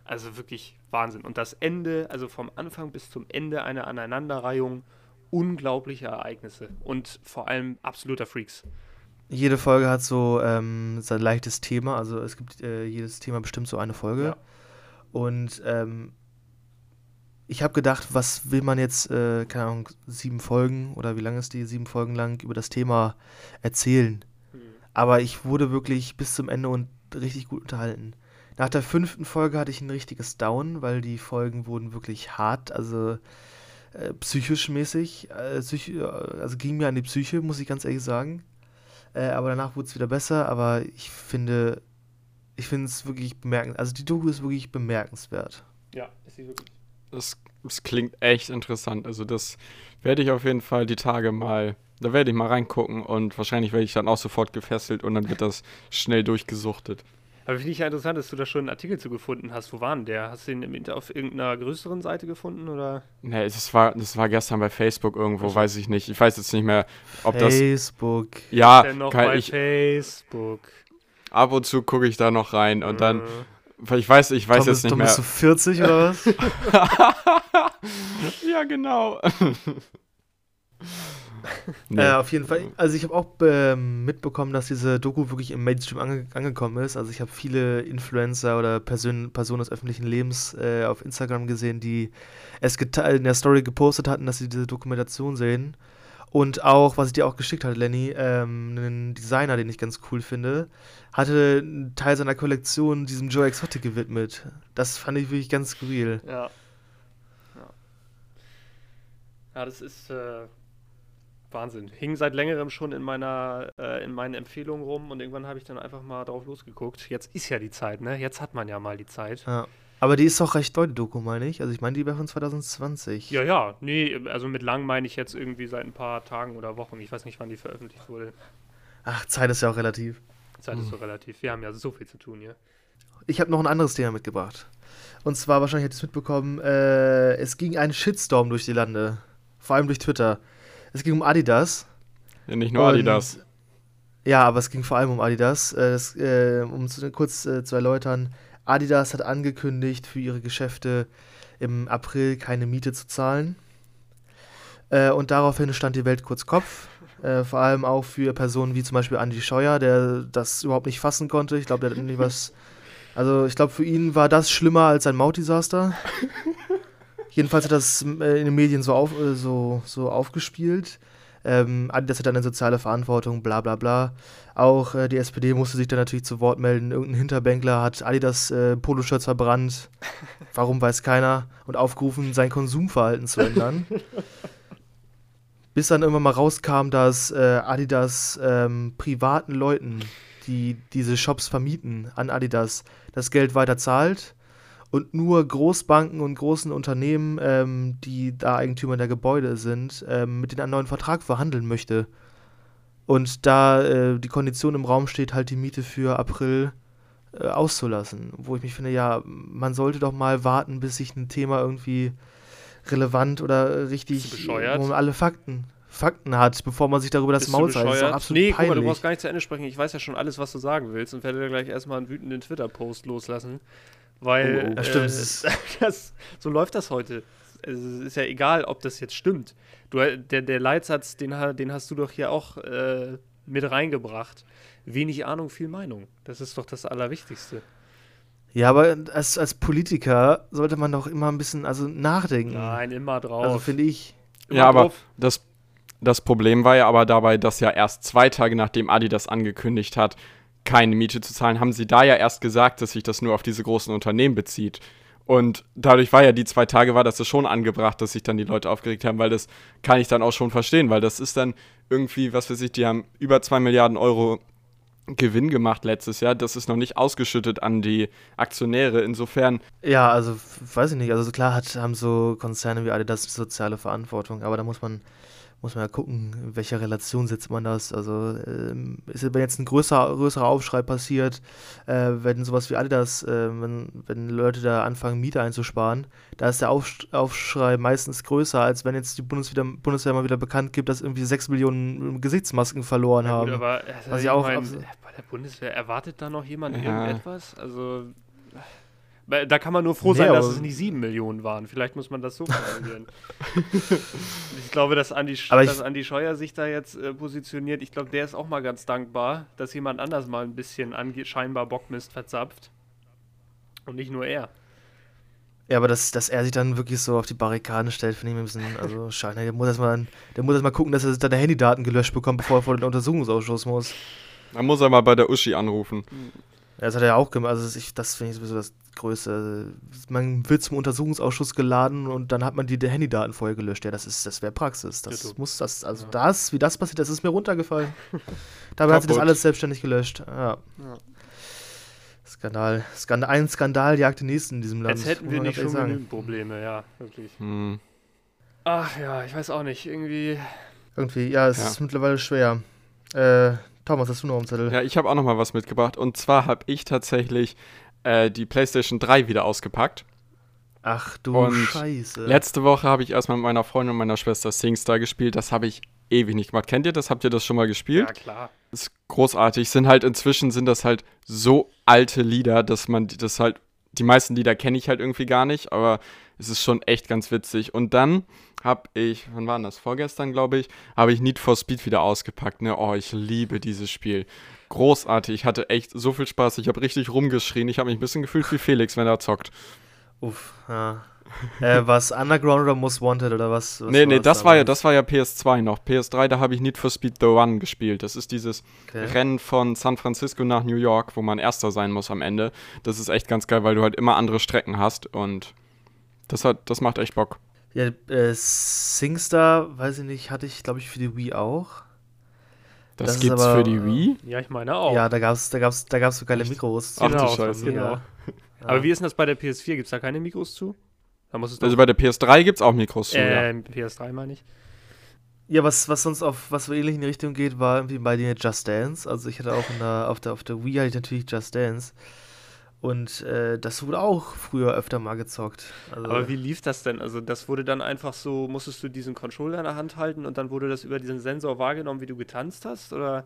Also wirklich Wahnsinn. Und das Ende, also vom Anfang bis zum Ende eine Aneinanderreihung unglaubliche Ereignisse und vor allem absoluter Freaks. Jede Folge hat so ähm, sein leichtes Thema, also es gibt äh, jedes Thema bestimmt so eine Folge. Ja. Und ähm, ich habe gedacht, was will man jetzt, äh, keine Ahnung, sieben Folgen oder wie lange ist die, sieben Folgen lang über das Thema erzählen? Aber ich wurde wirklich bis zum Ende und richtig gut unterhalten. Nach der fünften Folge hatte ich ein richtiges Down, weil die Folgen wurden wirklich hart, also äh, psychisch mäßig. Äh, psych also ging mir an die Psyche, muss ich ganz ehrlich sagen. Äh, aber danach wurde es wieder besser, aber ich finde, ich finde es wirklich bemerkenswert. Also die Doku ist wirklich bemerkenswert. Ja, ist sie wirklich. Das, das klingt echt interessant. Also das werde ich auf jeden Fall die Tage mal da werde ich mal reingucken und wahrscheinlich werde ich dann auch sofort gefesselt und dann wird das schnell durchgesuchtet. Aber finde ich ja interessant, dass du da schon einen Artikel zu gefunden hast. Wo war denn der? Hast du den auf irgendeiner größeren Seite gefunden oder? Nee, das war, das war gestern bei Facebook irgendwo, also. weiß ich nicht. Ich weiß jetzt nicht mehr, ob das. Facebook. Ja, ist noch kann bei ich, Facebook. Ab und zu gucke ich da noch rein und dann. Weil ich weiß, ich weiß Tom, jetzt nicht mehr. Bist du 40 oder was? [LAUGHS] ja, genau. [LAUGHS] nee. äh, auf jeden Fall. Also ich habe auch äh, mitbekommen, dass diese Doku wirklich im Mainstream ange angekommen ist. Also ich habe viele Influencer oder Person Personen des öffentlichen Lebens äh, auf Instagram gesehen, die es in der Story gepostet hatten, dass sie diese Dokumentation sehen. Und auch, was ich dir auch geschickt hatte, Lenny, ähm, einen Designer, den ich ganz cool finde, hatte einen Teil seiner Kollektion diesem Joe Exotic gewidmet. Das fand ich wirklich ganz skurril. Ja. Ja, ja das ist äh, Wahnsinn. Hing seit längerem schon in meiner, äh, in meinen Empfehlungen rum und irgendwann habe ich dann einfach mal drauf losgeguckt. Jetzt ist ja die Zeit, ne? Jetzt hat man ja mal die Zeit. Ja. Aber die ist doch recht neu, die Doku, meine ich. Also ich meine, die wäre von 2020. Ja, ja, nee, also mit lang meine ich jetzt irgendwie seit ein paar Tagen oder Wochen. Ich weiß nicht, wann die veröffentlicht wurde. Ach, Zeit ist ja auch relativ. Zeit ist so relativ. Wir haben ja so viel zu tun hier. Ich habe noch ein anderes Thema mitgebracht. Und zwar, wahrscheinlich hättest du es mitbekommen, äh, es ging ein Shitstorm durch die Lande. Vor allem durch Twitter. Es ging um Adidas. Ja, nicht nur Und- Adidas. Ja, aber es ging vor allem um Adidas. Äh, das, äh, um es kurz äh, zu erläutern, Adidas hat angekündigt, für ihre Geschäfte im April keine Miete zu zahlen. Äh, und daraufhin stand die Welt kurz Kopf. Äh, vor allem auch für Personen wie zum Beispiel Andy Scheuer, der das überhaupt nicht fassen konnte. Ich glaube, der hat irgendwie was. [LAUGHS] Also, ich glaube, für ihn war das schlimmer als ein Mautdesaster. [LAUGHS] Jedenfalls hat das äh, in den Medien so, auf, äh, so, so aufgespielt. Ähm, Adidas hat eine soziale Verantwortung, bla bla bla. Auch äh, die SPD musste sich dann natürlich zu Wort melden. Irgendein Hinterbänkler hat Adidas äh, Poloshirts verbrannt. Warum weiß keiner. Und aufgerufen, sein Konsumverhalten zu ändern. Bis dann irgendwann mal rauskam, dass äh, Adidas ähm, privaten Leuten, die diese Shops vermieten an Adidas, das Geld weiter zahlt und nur Großbanken und großen Unternehmen, ähm, die da Eigentümer der Gebäude sind, ähm, mit denen einen neuen Vertrag verhandeln möchte. Und da äh, die Kondition im Raum steht, halt die Miete für April äh, auszulassen. Wo ich mich finde, ja, man sollte doch mal warten, bis sich ein Thema irgendwie relevant oder richtig, wo man alle Fakten, Fakten hat, bevor man sich darüber das Bist Maul zeigt. Das ist absolut Nee, guck mal, du peinlich. brauchst gar nicht zu Ende sprechen. Ich weiß ja schon alles, was du sagen willst und werde dir gleich erstmal einen wütenden Twitter-Post loslassen. Weil Oh, oh. Äh, [LAUGHS] das, so läuft das heute. Es ist ja egal, ob das jetzt stimmt. Du, der, der Leitsatz, den, den hast du doch hier auch äh, mit reingebracht. Wenig Ahnung, viel Meinung. Das ist doch das Allerwichtigste. Ja, aber als, als Politiker sollte man doch immer ein bisschen also nachdenken. Nein, immer drauf. Also finde ich. Immer Ja, aber drauf. das, das Problem war ja aber dabei, dass ja erst zwei Tage nachdem Adidas angekündigt hat, keine Miete zu zahlen, haben sie da ja erst gesagt, dass sich das nur auf diese großen Unternehmen bezieht. Und dadurch war ja die zwei Tage, war das schon angebracht, dass sich dann die Leute aufgeregt haben, weil das kann ich dann auch schon verstehen, weil das ist dann irgendwie, was weiß ich, die haben über zwei Milliarden Euro Gewinn gemacht letztes Jahr. Das ist noch nicht ausgeschüttet an die Aktionäre. Insofern, Ja, also weiß ich nicht. Also klar hat, haben so Konzerne wie Adidas soziale Verantwortung, aber da muss man, muss man ja gucken, in welcher Relation setzt man das. Also ähm, ist, wenn jetzt ein größer, größerer Aufschrei passiert, äh, wenn sowas wie Adidas, äh, wenn, wenn Leute da anfangen, Miete einzusparen, da ist der Aufsch Aufschrei meistens größer, als wenn jetzt die Bundeswehr, Bundeswehr mal wieder bekannt gibt, dass irgendwie sechs Millionen Gesichtsmasken verloren Ja, gut, haben. aber also Was ich auch mein, abs- bei der Bundeswehr erwartet da noch jemand Ja. irgendetwas? Also da kann man nur froh Nee, sein, dass aber- es nicht sieben Millionen waren. Vielleicht muss man das so formulieren. [LAUGHS] ich glaube, dass Andi, Sch dass Andi Scheuer sich da jetzt äh, positioniert. Ich glaube, der ist auch mal ganz dankbar, dass jemand anders mal ein bisschen scheinbar Bockmist verzapft. Und nicht nur er. Ja, aber dass, dass er sich dann wirklich so auf die Barrikaden stellt, finde ich ein bisschen, also [LAUGHS] schade. Der muss erstmal der muss erst mal gucken, dass er seine Handydaten gelöscht bekommt, bevor er vor den Untersuchungsausschuss muss. man muss er mal bei der Uschi anrufen. Ja, das hat er ja auch gemacht. Also das, ich, das finde ich sowieso das Größte. Man wird zum Untersuchungsausschuss geladen und dann hat man die, die Handydaten vorher gelöscht. Ja, das ist, das wäre Praxis. Das Ditto. muss das, also Ja. das, wie das passiert, das ist mir runtergefallen. [LAUGHS] Dabei hat sie das Kaputt. alles selbstständig gelöscht. Ja. Ja. Skandal. Skandal. Ein Skandal jagt den nächsten in diesem Land. Als hätten wir nicht schon genügend Probleme, ja, wirklich. Hm. Ach ja, ich weiß auch nicht. Irgendwie. Irgendwie, ja, es Ja. ist mittlerweile schwer. Äh, Thomas, hast du noch einen Zettel? Ja, ich habe auch noch mal was mitgebracht. Und zwar habe ich tatsächlich äh, die PlayStation 3 wieder ausgepackt. Ach du Und Scheiße. Letzte Woche habe ich erstmal mit meiner Freundin und meiner Schwester SingStar gespielt. Das habe ich ewig nicht gemacht. Kennt ihr das? Habt ihr das schon mal gespielt? Ja, klar. Das ist großartig. Sind halt inzwischen sind das halt so alte Lieder, dass man die- das halt die meisten Lieder kenne ich halt irgendwie gar nicht, aber es ist schon echt ganz witzig. Und dann habe ich, wann war das? Vorgestern, glaube ich, habe ich Need for Speed wieder ausgepackt. Ne? Oh, ich liebe dieses Spiel. Großartig. Ich hatte echt so viel Spaß. Ich habe richtig rumgeschrien. Ich habe mich ein bisschen gefühlt wie Felix, wenn er zockt. Uff, ja. Äh, was Underground oder Most Wanted oder was? was nee, nee, das war ja, damals? das war ja PS2 noch. PS3, da habe ich Need for Speed The One gespielt. Das ist dieses Okay. Rennen von San Francisco nach New York, wo man Erster sein muss am Ende. Das ist echt ganz geil, weil du halt immer andere Strecken hast und das hat, das macht echt Bock. Ja, äh, SingStar, weiß ich nicht, hatte ich, glaube ich, für die Wii auch. Das, Das gibt's aber- für die Wii. Ja, ich meine auch. Ja, da gab's, da gab's, da gab's so geile Mikros. Ach du Genau, Scheiße. genau. Ja. Aber wie ist denn das bei der PS4? Gibt es da keine Mikros zu? Da muss es doch. Also bei der PS3 gibt's auch Mikros zu, ja. ähm, PS3 meine ich. Ja, was, was sonst auf was so ähnlich in die Richtung geht, war irgendwie bei dir Just Dance. Also ich hatte auch in der, auf, der, auf der Wii hatte ich natürlich Just Dance. Und äh, das wurde auch früher öfter mal gezockt. Also, Aber wie lief das denn? Also das wurde dann einfach so, musstest du diesen Controller in der Hand halten und dann wurde das über diesen Sensor wahrgenommen, wie du getanzt hast? Oder?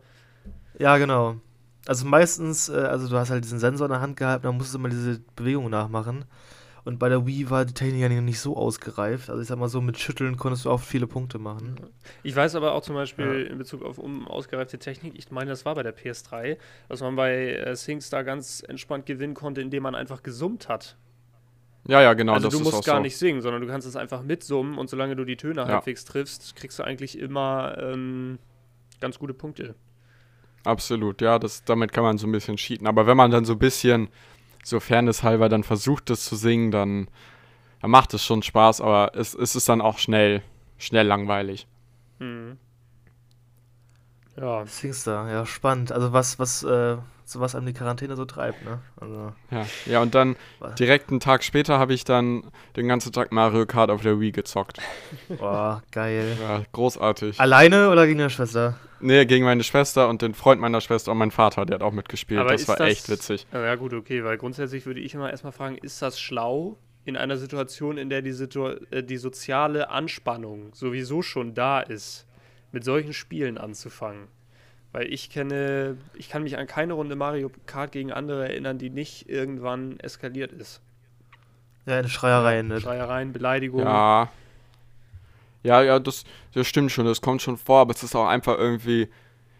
Ja, genau. Also meistens, äh, also du hast halt diesen Sensor in der Hand gehabt, dann musstest du immer diese Bewegungen nachmachen. Und bei der Wii war die Technik ja nicht so ausgereift. Also ich sag mal so, mit Schütteln konntest du auch viele Punkte machen. Ich weiß aber auch zum Beispiel in Bezug auf um, ausgereifte Technik, ich meine, das war bei der PS3, dass man bei äh, SingStar ganz entspannt gewinnen konnte, indem man einfach gesummt hat. Ja, ja, genau, also das du ist musst auch gar so. nicht singen, sondern du kannst es einfach mitsummen und solange du die Töne Ja. halbwegs triffst, kriegst du eigentlich immer ähm, ganz gute Punkte. Absolut, ja, das, damit kann man so ein bisschen cheaten. Aber wenn man dann so ein bisschen, so fairnesshalber, dann versucht, das zu singen, dann, dann macht es schon Spaß, aber es, es ist dann auch schnell, schnell langweilig. Mhm. Ja, Singstar, ja, spannend. Also was, was, äh, was einem die Quarantäne so treibt, ne? Also, Ja, ja und dann Was? direkt einen Tag später habe ich dann den ganzen Tag Mario Kart auf der Wii gezockt. [LAUGHS] boah, geil. Ja, großartig. Alleine oder gegen deine Schwester? Nee, gegen meine Schwester und den Freund meiner Schwester und meinen Vater, der hat auch mitgespielt. Aber das war das- echt witzig. Ja, ja, gut, okay, weil grundsätzlich würde ich immer erstmal fragen, ist das schlau in einer Situation, in der die, Situ äh, die soziale Anspannung sowieso schon da ist, mit solchen Spielen anzufangen? Weil ich kenne, ich kann mich an keine Runde Mario Kart gegen andere erinnern, die nicht irgendwann eskaliert ist. Ja, eine Schreierei endet. Schreiereien, Beleidigungen. Ja. Ja, ja, das, das stimmt schon, das kommt schon vor, aber es ist auch einfach irgendwie,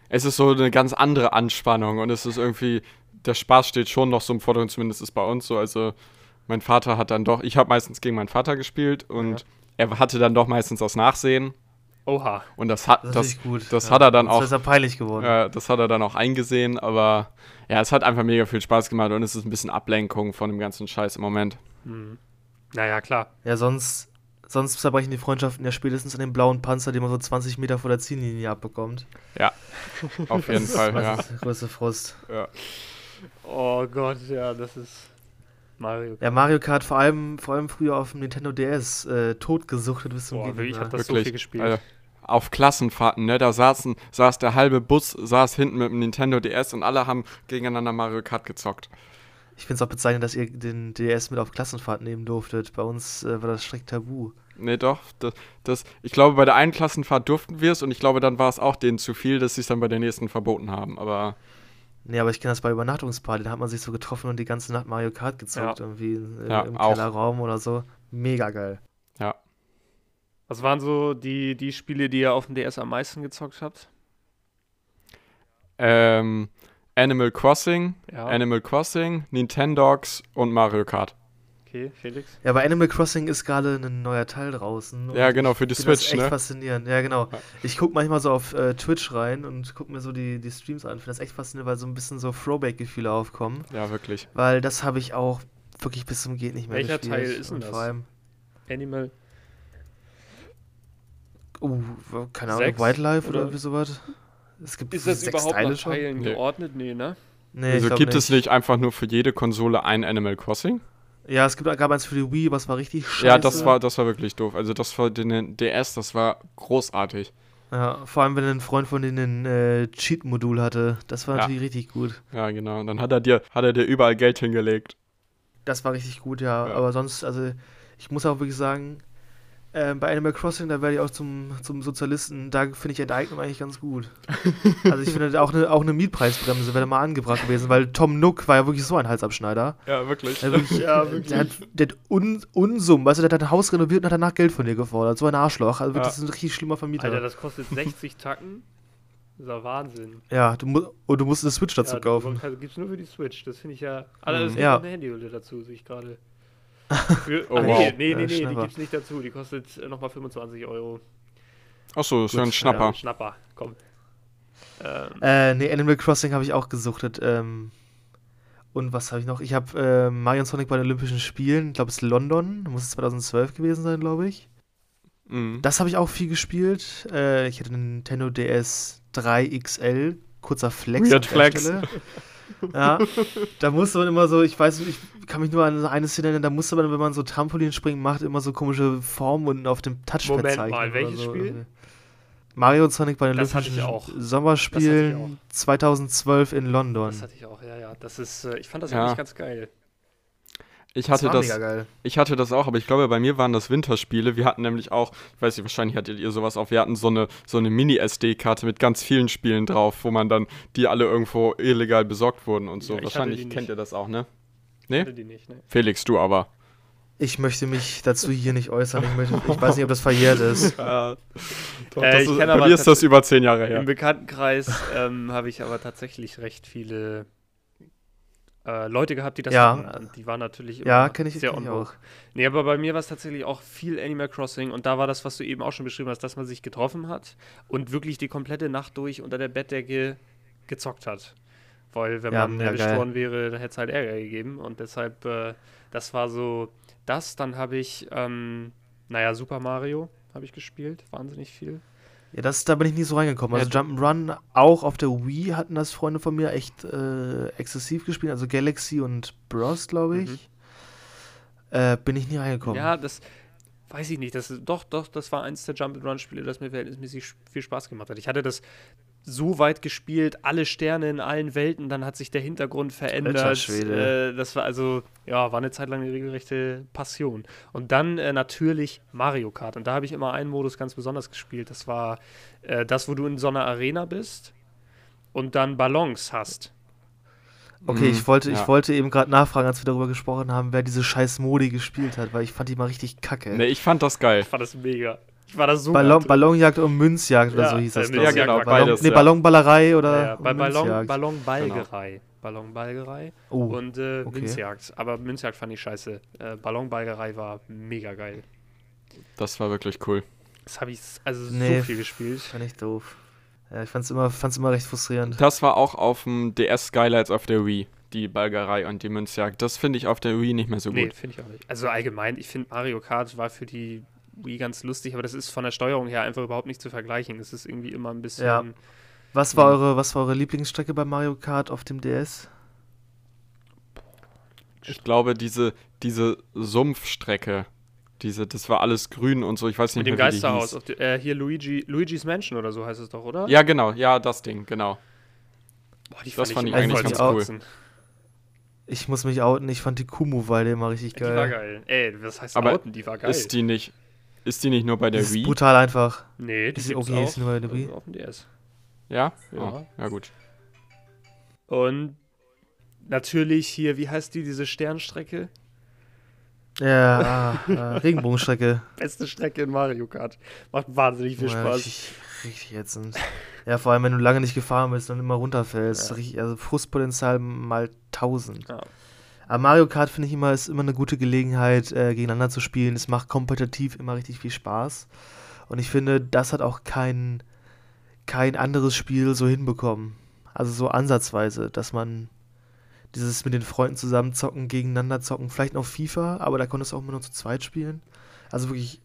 es ist so eine ganz andere Anspannung und es ist irgendwie, der Spaß steht schon noch so im Vordergrund, zumindest ist bei uns so. Also, mein Vater hat dann doch, ich habe meistens gegen meinen Vater gespielt und er hatte dann doch meistens das Nachsehen Oha. und das hat, Das ist das, das hat er dann Das auch ist ja peinlich geworden. Ja, das hat er dann auch eingesehen, aber ja, es hat einfach mega viel Spaß gemacht und es ist ein bisschen Ablenkung von dem ganzen Scheiß im Moment. Hm. Naja, klar. Ja, sonst, sonst zerbrechen die Freundschaften ja spätestens an dem blauen Panzer, den man so 20 Meter vor der Ziellinie abbekommt. Auf jeden Fall, Das ja. ist der größte Frust. ja. Oh Gott, ja, das ist Mario Kart. Ja, Mario Kart vor allem, vor allem früher auf dem Nintendo DS äh, totgesuchtet bis zum Boah, nicht ich hab das so Wirklich. viel gespielt. Also, auf Klassenfahrten, ne, da saßen, saß der halbe Bus, saß hinten mit dem Nintendo DS und alle haben gegeneinander Mario Kart gezockt. Ich finde es auch bezeichnend, dass ihr den DS mit auf Klassenfahrt nehmen durftet. Bei uns äh, war das strikt tabu. Nee, doch, das, das, ich glaube, bei der einen Klassenfahrt durften wir es und ich glaube, dann war es auch denen zu viel, dass sie es dann bei der nächsten verboten haben, aber Nee, aber ich kenne das bei Übernachtungsparty. Da hat man sich so getroffen und die ganze Nacht Mario Kart gezockt. Ja. Irgendwie im, Ja, im auch. Kellerraum oder so. Mega geil. Was waren so die, die Spiele, die ihr auf dem DS am meisten gezockt habt? ähm, Animal Crossing, Ja, Animal Crossing, Nintendogs und Mario Kart. Okay, Felix. Ja, bei Animal Crossing ist gerade ein neuer Teil draußen. Ja, genau, für die Ich finde das Switch, echt ne? faszinierend. Ja, genau. Ja. Ich gucke manchmal so auf äh, Twitch rein und gucke mir so die, die Streams an. Ich finde das echt faszinierend, weil so ein bisschen so Throwback-Gefühle aufkommen. Ja, wirklich. Weil das habe ich auch wirklich bis zum Geht nicht mehr Welcher gespielt. Teil ist denn das? Vor allem, Animal. uh, keine Ahnung? Wildlife oder, Oder- irgendwie sowas. Es gibt Ist das sechs überhaupt Teile nach schon? Teilen Nee. geordnet? Nee, ne? Nee, also gibt es nicht einfach nur für jede Konsole ein Animal Crossing? Ja, es gibt, gab eins für die Wii, was war richtig scheiße. Ja, das war, das war wirklich doof. Also das für den DS, das war großartig. Ja, vor allem, wenn ein Freund von denen ein äh, Cheat-Modul hatte. Das war Ja. natürlich richtig gut. Ja, genau. Und dann hat er dir, hat er dir überall Geld hingelegt. Das war richtig gut, ja. Ja. Aber sonst, also, ich muss auch wirklich sagen, äh, bei Animal Crossing, da werde ich auch zum, zum Sozialisten. Da finde ich Enteignung eigentlich ganz gut. [LAUGHS] also, ich finde auch eine auch eine Mietpreisbremse wäre mal angebracht gewesen, weil Tom Nook war ja wirklich so ein Halsabschneider. Ja, wirklich. Der, wirklich, Ja, der hat, der hat Un Unsummen, weißt du, der hat ein Haus renoviert und hat danach Geld von dir gefordert. So ein Arschloch. Also, wirklich, Ja. das ist ein richtig schlimmer Vermieter. Alter, das kostet 60 Tacken. Das ist ja Wahnsinn. ja, du, mu und du musst eine Switch dazu ja, kaufen. Also gibt's nur für die Switch. Das finde ich ja. Alter, das Mhm. ist Ja. ja. eine Handyhülle dazu, sehe ich gerade. Für, [LAUGHS] Oh, Ach, wow. nee, nee, nee, Äh, nee, die Schnapper. gibt's nicht dazu. Die kostet äh, nochmal 25 Euro. Achso, ist ja ein Schnapper. Ja, Schnapper, komm. Ähm, Äh, nee, Animal Crossing habe ich auch gesuchtet. Ähm, und was habe ich noch? Ich habe äh, Mario und Sonic bei den Olympischen Spielen, ich glaube, es ist London, muss es 2012 gewesen sein, glaube ich. Mhm. Das habe ich auch viel gespielt. Äh, ich hatte einen Nintendo DS 3 XL, kurzer Flex. Weird an der Flex. [LAUGHS] Ja, da musste man immer so, ich weiß, ich kann mich nur an eine Szene erinnern, da musste man, wenn man so Trampolinspringen macht, immer so komische Formen unten auf dem Touchpad Moment zeichnen. mal, welches so. Spiel? Mario und Sonic bei den Das Olympischen Sommerspielen 2012 in London. das hatte ich auch, ja, ja. Das ist, äh, ich fand das Ja. eigentlich ganz geil. Ich hatte war das, mega geil. ich hatte das auch, aber ich glaube, bei mir waren das Winterspiele. Wir hatten nämlich auch, ich weiß nicht, wahrscheinlich hattet ihr sowas auch, wir hatten so eine, so eine Mini-SD-Karte mit ganz vielen Spielen drauf, wo man dann, die alle irgendwo illegal besorgt wurden und so. Ja, wahrscheinlich kennt ihr das auch, ne? Nee? Nee? Hatte die nicht, ne? Felix, du aber. Ich möchte mich dazu hier nicht äußern. Ich, möchte, ich weiß nicht, ob das verjährt ist. [LAUGHS] Ja, doch, Äh, das ich ist, bei aber mir ist das über zehn Jahre her. Im Bekanntenkreis ähm, habe ich aber tatsächlich recht viele äh, Leute gehabt, die das Ja. hatten. Und die waren natürlich Ja, kenne ich, sehr kenn vogue. Nee, aber bei mir war es tatsächlich auch viel Animal Crossing und da war das, was du eben auch schon beschrieben hast, dass man sich getroffen hat und wirklich die komplette Nacht durch unter der Bettdecke gezockt hat. Weil wenn Ja, man erwischt worden wäre, dann hätte es halt Ärger gegeben und deshalb, äh, das war so das. Dann habe ich, ähm, naja, Super Mario habe ich gespielt, wahnsinnig viel. Ja, das, da bin ich nie so reingekommen. Also Ja, Jump'n'Run, auch auf der Wii hatten das Freunde von mir echt äh, exzessiv gespielt. Also Galaxy und Bros, glaube ich. Mhm. Äh, bin ich nie reingekommen. Ja, das weiß ich nicht. Das doch, doch, das war eins der Jump-and-Run-Spiele, das mir verhältnismäßig viel Spaß gemacht hat. Ich hatte das so weit gespielt, alle Sterne in allen Welten, dann hat sich der Hintergrund verändert. Äh, das war also, ja, war eine Zeit lang eine regelrechte Passion. Und dann äh, natürlich Mario Kart. Und da habe ich immer einen Modus ganz besonders gespielt. Das war äh, das, wo du in so einer Arena bist und dann Ballons hast. Okay, Mhm, ich wollte, ja. ich wollte eben gerade nachfragen, als wir darüber gesprochen haben, wer diese scheiß Modi gespielt hat, weil ich fand die mal richtig kacke. Nee, ich fand das geil. Ich fand das mega. Ich war da so Ballon. Ballonjagd und Münzjagd oder Ja, so hieß das, Ja, genau, Ballon, beides. nee. Ballonballerei oder Ja, bei und Ballon, Münzjagd. Ballonbalgerei. Ballonbalgerei Oh, und äh, okay. Münzjagd. Aber Münzjagd fand ich scheiße. Äh, Ballonbalgerei war mega geil. Das war wirklich cool. Das habe ich also Nee. so viel gespielt. fand ich doof. Ja, ich fand's immer, fand's immer recht frustrierend. Das war auch auf dem DS Skylights auf der Wii, die Balgerei und die Münzjagd. Das finde ich auf der Wii nicht mehr so Nee, gut. finde ich auch nicht. Also allgemein, ich finde Mario Kart war für die Wii ganz lustig, aber das ist von der Steuerung her einfach überhaupt nicht zu vergleichen. Es ist irgendwie immer ein bisschen. Ja. Was war, Mhm. eure, was war eure Lieblingsstrecke bei Mario Kart auf dem DS? Ich glaube, diese, diese Sumpfstrecke, diese, das war alles grün und so, ich weiß nicht Mit dem mehr, wie die Geisterhaus. hieß. Auf die, äh, hier Luigi, Luigi's Mansion oder so heißt es doch, oder? Ja, genau, ja, das Ding, genau. Boah, die das fand ich immer eigentlich voll ganz zum cool. Ich muss mich outen, ich fand die Kumu-Weide immer richtig Die war geil. geil. Ey, was heißt Aber outen? Die war geil. Ist die nicht, ist die nicht nur bei der Das ist Wii? brutal einfach. nee, die ist- okay, auch ist nur bei der Wii. äh, auf dem DS. Ja? Ja. Oh, ja, gut. Und natürlich hier, wie heißt die, diese Sternstrecke? Ja, ah, ah, Regenbogenstrecke. [LAUGHS] Beste Strecke in Mario Kart. Macht wahnsinnig viel Oh ja, Spaß. Richtig, richtig ätzend. Ja, vor allem, wenn du lange nicht gefahren bist und immer runterfällst. Ja. Richtig, also Frustpotenzial mal 1000. Ja. Aber Mario Kart finde ich immer, ist immer eine gute Gelegenheit, äh, gegeneinander zu spielen. Es macht kompetitiv immer richtig viel Spaß. Und ich finde, das hat auch kein, kein anderes Spiel so hinbekommen. Also so ansatzweise, dass man dieses mit den Freunden zusammen zocken, gegeneinander zocken, vielleicht noch FIFA, aber da konntest du auch immer nur zu zweit spielen. Also wirklich,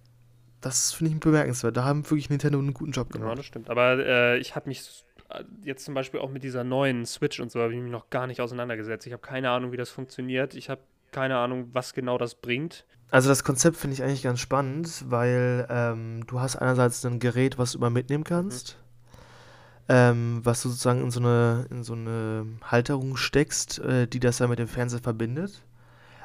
das finde ich bemerkenswert. Da haben wirklich Nintendo einen guten Job Ja, gemacht. das stimmt. Aber äh, ich habe mich jetzt zum Beispiel auch mit dieser neuen Switch und so habe ich mich noch gar nicht auseinandergesetzt. Ich habe keine Ahnung, wie das funktioniert. Ich habe keine Ahnung, was genau das bringt. Also das Konzept finde ich eigentlich ganz spannend, weil ähm, du hast einerseits ein Gerät, was du immer mitnehmen kannst, ähm, was du sozusagen in so eine, in so eine Halterung steckst, äh, die das dann mit dem Fernseher verbindet.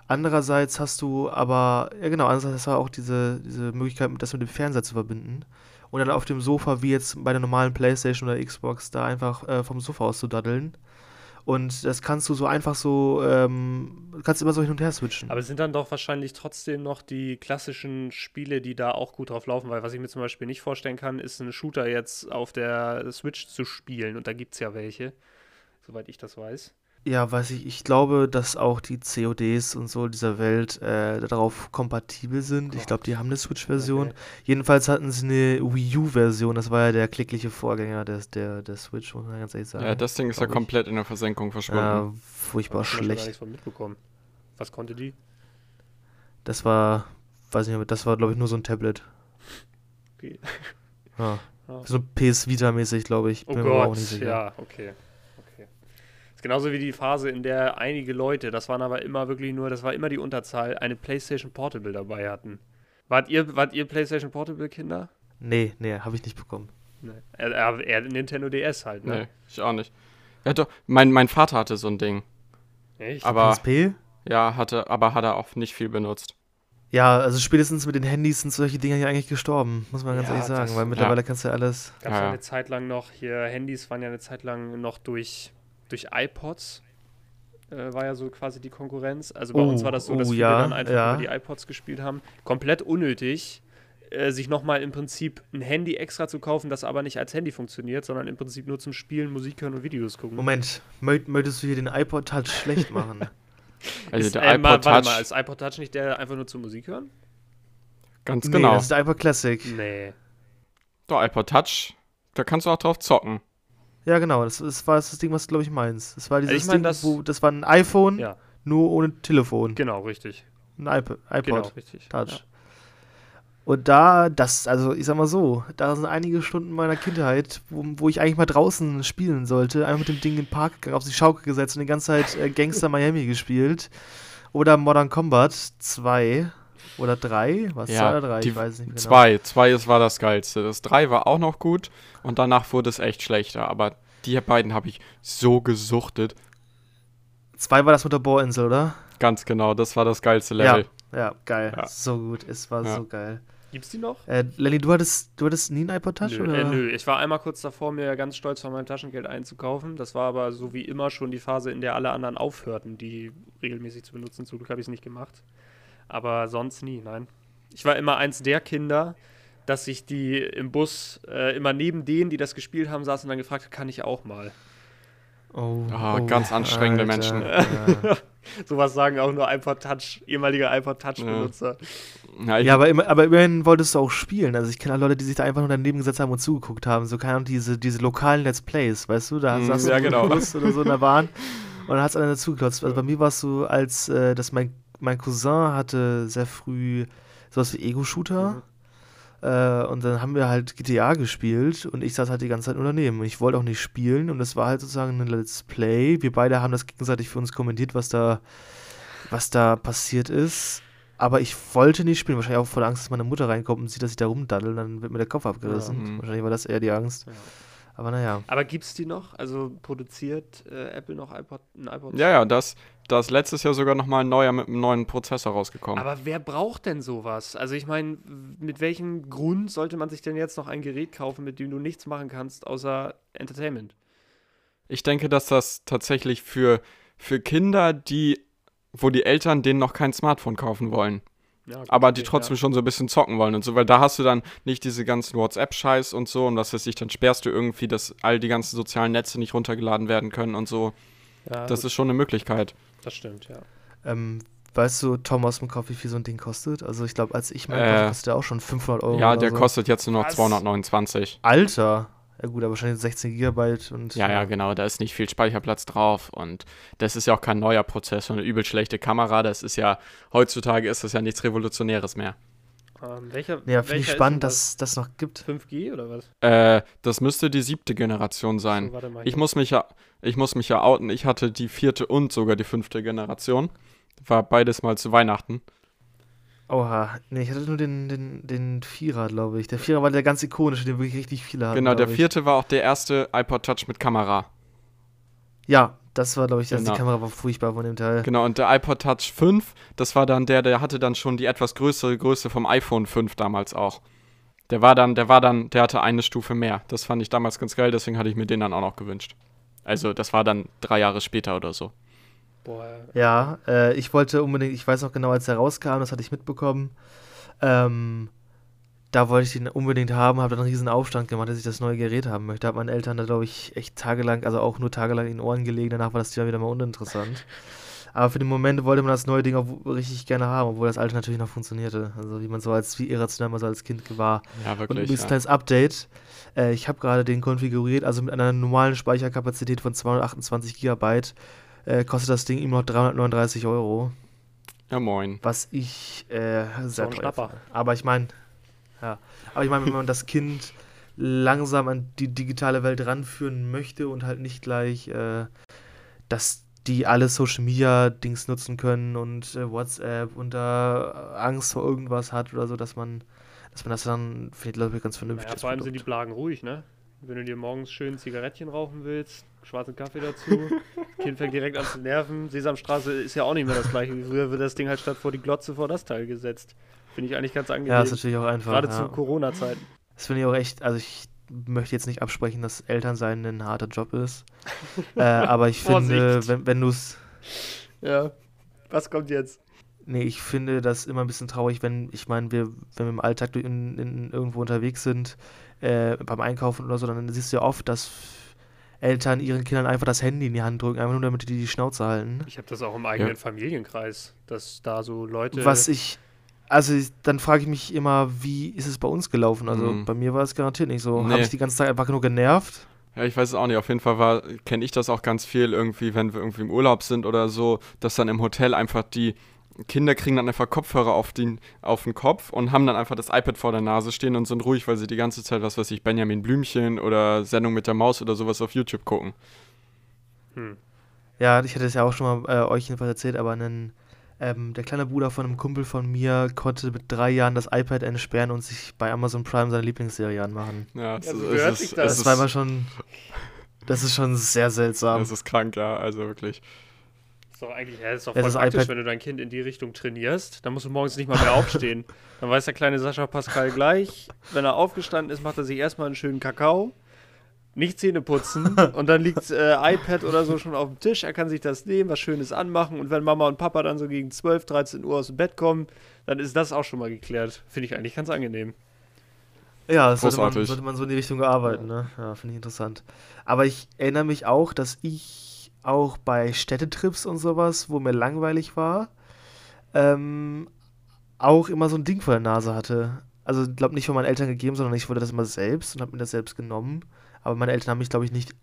Andererseits hast du aber, ja genau, andererseits hast du auch diese, diese Möglichkeit, das mit dem Fernseher zu verbinden. Und dann auf dem Sofa, wie jetzt bei der normalen Playstation oder Xbox, da einfach äh, vom Sofa aus zu daddeln. Und das kannst du so einfach so, ähm, du kannst immer so hin und her switchen. Aber es sind dann doch wahrscheinlich trotzdem noch die klassischen Spiele, die da auch gut drauf laufen, weil was ich mir zum Beispiel nicht vorstellen kann, ist einen Shooter jetzt auf der Switch zu spielen und da gibt es ja welche, soweit ich das weiß. Ja, weiß ich. Ich glaube, dass auch die CODs und so dieser Welt äh, darauf kompatibel sind. Ich glaube, die haben eine Switch-Version. Okay. Jedenfalls hatten sie eine Wii U-Version. Das war ja der klickliche Vorgänger des, der, der Switch, muss man ganz ehrlich sagen. Ja, das Ding ist ja ich. komplett in der Versenkung verschwunden. Ja, furchtbar ich zum Beispiel gar schlecht. nichts von mitbekommen. Was konnte die? Das war, weiß nicht das war, glaube ich, nur so ein Tablet. Okay. Ja. Ja. [LAUGHS] So PS Vita-mäßig, glaube ich. Oh Bin mir aber Gott, ja, okay. Ist genauso wie die Phase, in der einige Leute, das waren aber immer wirklich nur, das war immer die Unterzahl, eine PlayStation Portable dabei hatten. Wart ihr, wart ihr PlayStation Portable Kinder? Nee, nee, habe ich nicht bekommen. Nee. Er, er, er Nintendo DS halt, Nee, ne? ich auch nicht. Ja, doch, mein, mein Vater hatte so ein Ding. Echt? Aber PSP? ja, hatte, aber hat er auch nicht viel benutzt. Ja, also spätestens mit den Handys sind solche Dinger ja eigentlich gestorben, muss man ganz Ja, ehrlich sagen, das- weil mittlerweile kannst du ja alles. Gab es Ja, ja ja. eine Zeit lang noch, hier Handys waren ja eine Zeit lang noch durch, durch iPods, äh, war ja so quasi die Konkurrenz. Also bei Oh, uns war das so, dass oh, viele ja, dann einfach ja. über die iPods gespielt haben. Komplett unnötig, äh, sich nochmal im Prinzip ein Handy extra zu kaufen, das aber nicht als Handy funktioniert, sondern im Prinzip nur zum Spielen, Musik hören und Videos gucken. Moment, möcht, möchtest du hier den iPod Touch schlecht machen? [LAUGHS] Also ist, der äh, mal, iPod warte Touch, mal, ist iPod Touch nicht der einfach nur zur Musik hören? ganz nee, genau. das ist der iPod Classic. Nee. Der iPod Touch, da kannst du auch drauf zocken. Ja, genau, das, das war das Ding, was du, glaube ich, meinst. Das war dieses ich mein, Ding, das- wo, das war ein iPhone, Ja, nur ohne Telefon. genau, richtig. Ein iP iPod Genau, richtig. Touch. Ja. Und da, das, also ich sag mal so, da sind einige Stunden meiner Kindheit, wo, wo ich eigentlich mal draußen spielen sollte, einfach mit dem Ding in den Park gegangen, auf die Schaukel gesetzt und die ganze Zeit äh, Gangster Miami gespielt. Oder Modern Combat 2 oder 3, was, Ja, 2 oder 3, die ich weiß nicht mehr genau. Zwei, zwei ist, war das geilste. Das drei war auch noch gut und danach wurde es echt schlechter. Aber die beiden habe ich so gesuchtet. 2 war das mit der Bohrinsel, oder? Ganz genau, das war das geilste Level. Ja, geil. Ja. So gut, es war Ja. so geil. Gibt's die noch? Äh, Lenny, du hattest, du hattest nie ein iPod Touch, Nö, oder? äh, nö, ich war einmal kurz davor, mir ganz stolz von meinem Taschengeld einzukaufen. Das war aber so wie immer schon die Phase, in der alle anderen aufhörten, die regelmäßig zu benutzen. Zum Glück habe ich es nicht gemacht. Aber sonst nie, nein. Ich war immer eins der Kinder, dass sich die im Bus äh, immer neben denen, die das gespielt haben, saßen und dann gefragt hat, kann ich auch mal. Oh, Ah, ganz anstrengende Menschen. Ja. [LAUGHS] Sowas sagen auch nur iPod Touch, ehemaliger iPod Touch-Benutzer. Ja, ich, Ja, aber, immer, aber immerhin wolltest du auch spielen. Also ich kenne auch Leute, die sich da einfach nur daneben gesetzt haben und zugeguckt haben. So keine Ahnung, diese, diese lokalen Let's Plays, weißt du? Da Mm, saß ja, du genau. oder so in der Bahn [LAUGHS] und dann hat es einer dazugeklotzt. Also bei mir war es so, als äh, dass mein, mein Cousin hatte sehr früh sowas wie Ego-Shooter. Äh, und dann haben wir halt GTA gespielt und ich saß halt die ganze Zeit nur daneben. Ich wollte auch nicht spielen und es war halt sozusagen ein Let's Play. Wir beide haben das gegenseitig für uns kommentiert, was da, was da passiert ist. Aber ich wollte nicht spielen. Wahrscheinlich auch voll Angst, dass meine Mutter reinkommt und sieht, dass ich da rumdaddel und dann wird mir der Kopf abgerissen. Ja. Mhm. Wahrscheinlich war das eher die Angst. Ja. Aber naja. Aber gibt's die noch? Also produziert äh, Apple noch iPod, ein iPod? ja, ja, das, da ist letztes Jahr sogar nochmal ein neuer mit einem neuen Prozessor rausgekommen. Aber wer braucht denn sowas? Also ich meine, mit welchem Grund sollte man sich denn jetzt noch ein Gerät kaufen, mit dem du nichts machen kannst, außer Entertainment? Ich denke, dass das tatsächlich für, für Kinder, die, wo die Eltern denen noch kein Smartphone kaufen wollen, Ja, aber die trotzdem ja. schon so ein bisschen zocken wollen und so, weil da hast du dann nicht diese ganzen WhatsApp-Scheiß und so und was weiß ich, dann sperrst du irgendwie, dass all die ganzen sozialen Netze nicht runtergeladen werden können und so. Ja, Das ist schon eine Möglichkeit. Das stimmt, ja. Ähm, weißt du, Tom aus dem Kopf, wie viel so ein Ding kostet? Also ich glaube, als ich meinen Äh, kostet der auch schon 500 Euro. ja, oder der so. kostet jetzt nur noch Was? 229. Alter! Ja gut, aber wahrscheinlich 16 Gigabyte und. Ja, ja, genau, da ist nicht viel Speicherplatz drauf und das ist ja auch kein neuer Prozessor, eine übel schlechte Kamera, das ist ja, heutzutage ist das ja nichts Revolutionäres mehr. Ähm, welcher, Ja, finde ich spannend, dass das noch gibt. 5G oder was? Äh, das müsste die siebte Generation sein. So, warte mal Ich muss mich ja, ich muss mich ja outen. Ich hatte die vierte und sogar die fünfte Generation. War beides mal zu Weihnachten. Oha, nee, ich hatte nur den, den, den Vierer, glaube ich. Der Vierer war der ganz ikonische, den wirklich richtig viele hatten. genau, der glaub ich. vierte war auch der erste iPod Touch mit Kamera. Ja, das war, glaube ich, also Genau. die Kamera war furchtbar von dem Teil. Genau, und der iPod Touch 5, das war dann der, der hatte dann schon die etwas größere Größe vom iPhone 5 damals auch. Der war dann, der war dann, der hatte eine Stufe mehr. Das fand ich damals ganz geil, deswegen hatte ich mir den dann auch noch gewünscht. Also, das war dann drei Jahre später oder so. Boah, Ja, äh, ich wollte unbedingt, ich weiß noch genau, als er rauskam, das hatte ich mitbekommen, ähm, da wollte ich den unbedingt haben, habe dann einen riesen Aufstand gemacht, dass ich das neue Gerät haben möchte. Habe meinen Eltern da, glaube ich, echt tagelang, also auch nur tagelang in den Ohren gelegen. Danach war das Thema wieder mal uninteressant. Aber für den Moment wollte man das neue Ding auch richtig gerne haben, obwohl das alte natürlich noch funktionierte. Also wie man so als, wie irrational man so als Kind war. Ja, Und wirklich. übrigens Ja. kleines Update. Äh, ich habe gerade den konfiguriert, also mit einer normalen Speicherkapazität von 228 Gigabyte äh, kostet das Ding immer noch 339 Euro, ja, moin. was ich äh, sehr ein teuer. Aber ich meine, ja, aber ich meine, wenn man das Kind langsam an die digitale Welt ranführen möchte und halt nicht gleich, äh, dass die alle Social Media Dings nutzen können und äh, WhatsApp und da Angst vor irgendwas hat oder so, dass man, dass man das dann findet, glaube ich, ganz vernünftig. Naja, das vor allem sind die Produkt. Blagen ruhig, ne? Wenn du dir morgens schön Zigarettchen rauchen willst, schwarzen Kaffee [LAUGHS] dazu, Kind fängt direkt an zu nerven. Sesamstraße ist ja auch nicht mehr das gleiche wie früher, wird das Ding halt statt vor die Glotze vor das Teil gesetzt. Finde ich eigentlich ganz angenehm. Ja, ist natürlich auch einfach. Gerade ja. zu Corona-Zeiten. Das finde ich auch echt, also ich möchte jetzt nicht absprechen, dass Elternsein ein harter Job ist. [LAUGHS] äh, aber ich finde, Vorsicht. wenn, wenn du es. Ja. Was kommt jetzt? Nee, ich finde das immer ein bisschen traurig, wenn, ich meine, wir, wenn wir im Alltag in, in, irgendwo unterwegs sind, äh, beim Einkaufen oder so, dann siehst du ja oft, dass Eltern ihren Kindern einfach das Handy in die Hand drücken, einfach nur damit die die Schnauze halten. Ich habe das auch im eigenen Ja. Familienkreis, dass da so Leute. Was ich, also dann frage ich mich immer, wie ist es bei uns gelaufen? Also Mhm. bei mir war es garantiert nicht so. Nee. Habe ich die ganze Zeit einfach nur genervt? Ja, ich weiß es auch nicht. Auf jeden Fall war, kenne ich das auch ganz viel irgendwie, wenn wir irgendwie im Urlaub sind oder so, dass dann im Hotel einfach die Kinder kriegen dann einfach Kopfhörer auf den, auf den Kopf und haben dann einfach das iPad vor der Nase stehen und sind ruhig, weil sie die ganze Zeit, was weiß ich, Benjamin Blümchen oder Sendung mit der Maus oder sowas auf YouTube gucken. Hm. Ja, ich hatte es ja auch schon mal äh, euch jedenfalls erzählt, aber einen, ähm, der kleine Bruder von einem Kumpel von mir konnte mit drei Jahren das iPad entsperren und sich bei Amazon Prime seine Lieblingsserie anmachen. Ja, es, Ja, so ist- gehört es, sich ist- das. Das war ist, schon, das ist schon sehr seltsam. es ist krank, ja, also wirklich. Ist doch eigentlich, ja, ist doch voll das praktisch, iPad- wenn du dein Kind in die Richtung trainierst. Dann musst du morgens nicht mal mehr aufstehen. [LAUGHS] Dann weiß der kleine Sascha Pascal gleich, wenn er aufgestanden ist, macht er sich erstmal einen schönen Kakao. Nicht Zähne putzen [LAUGHS] und dann liegt äh, iPad oder so schon auf dem Tisch. Er kann sich das nehmen, was Schönes anmachen und wenn Mama und Papa dann so gegen 12, 13 Uhr aus dem Bett kommen, dann ist das auch schon mal geklärt. Finde ich eigentlich ganz angenehm. Ja, das sollte man, sollte man so in die Richtung arbeiten, ne? Ja, finde ich interessant. Aber ich erinnere mich auch, dass ich auch bei Städtetrips und sowas, wo mir langweilig war, ähm, auch immer so ein Ding vor der Nase hatte. Also, ich glaube nicht von meinen Eltern gegeben, sondern ich wollte das immer selbst und habe mir das selbst genommen. Aber meine Eltern haben mich, glaube ich, nicht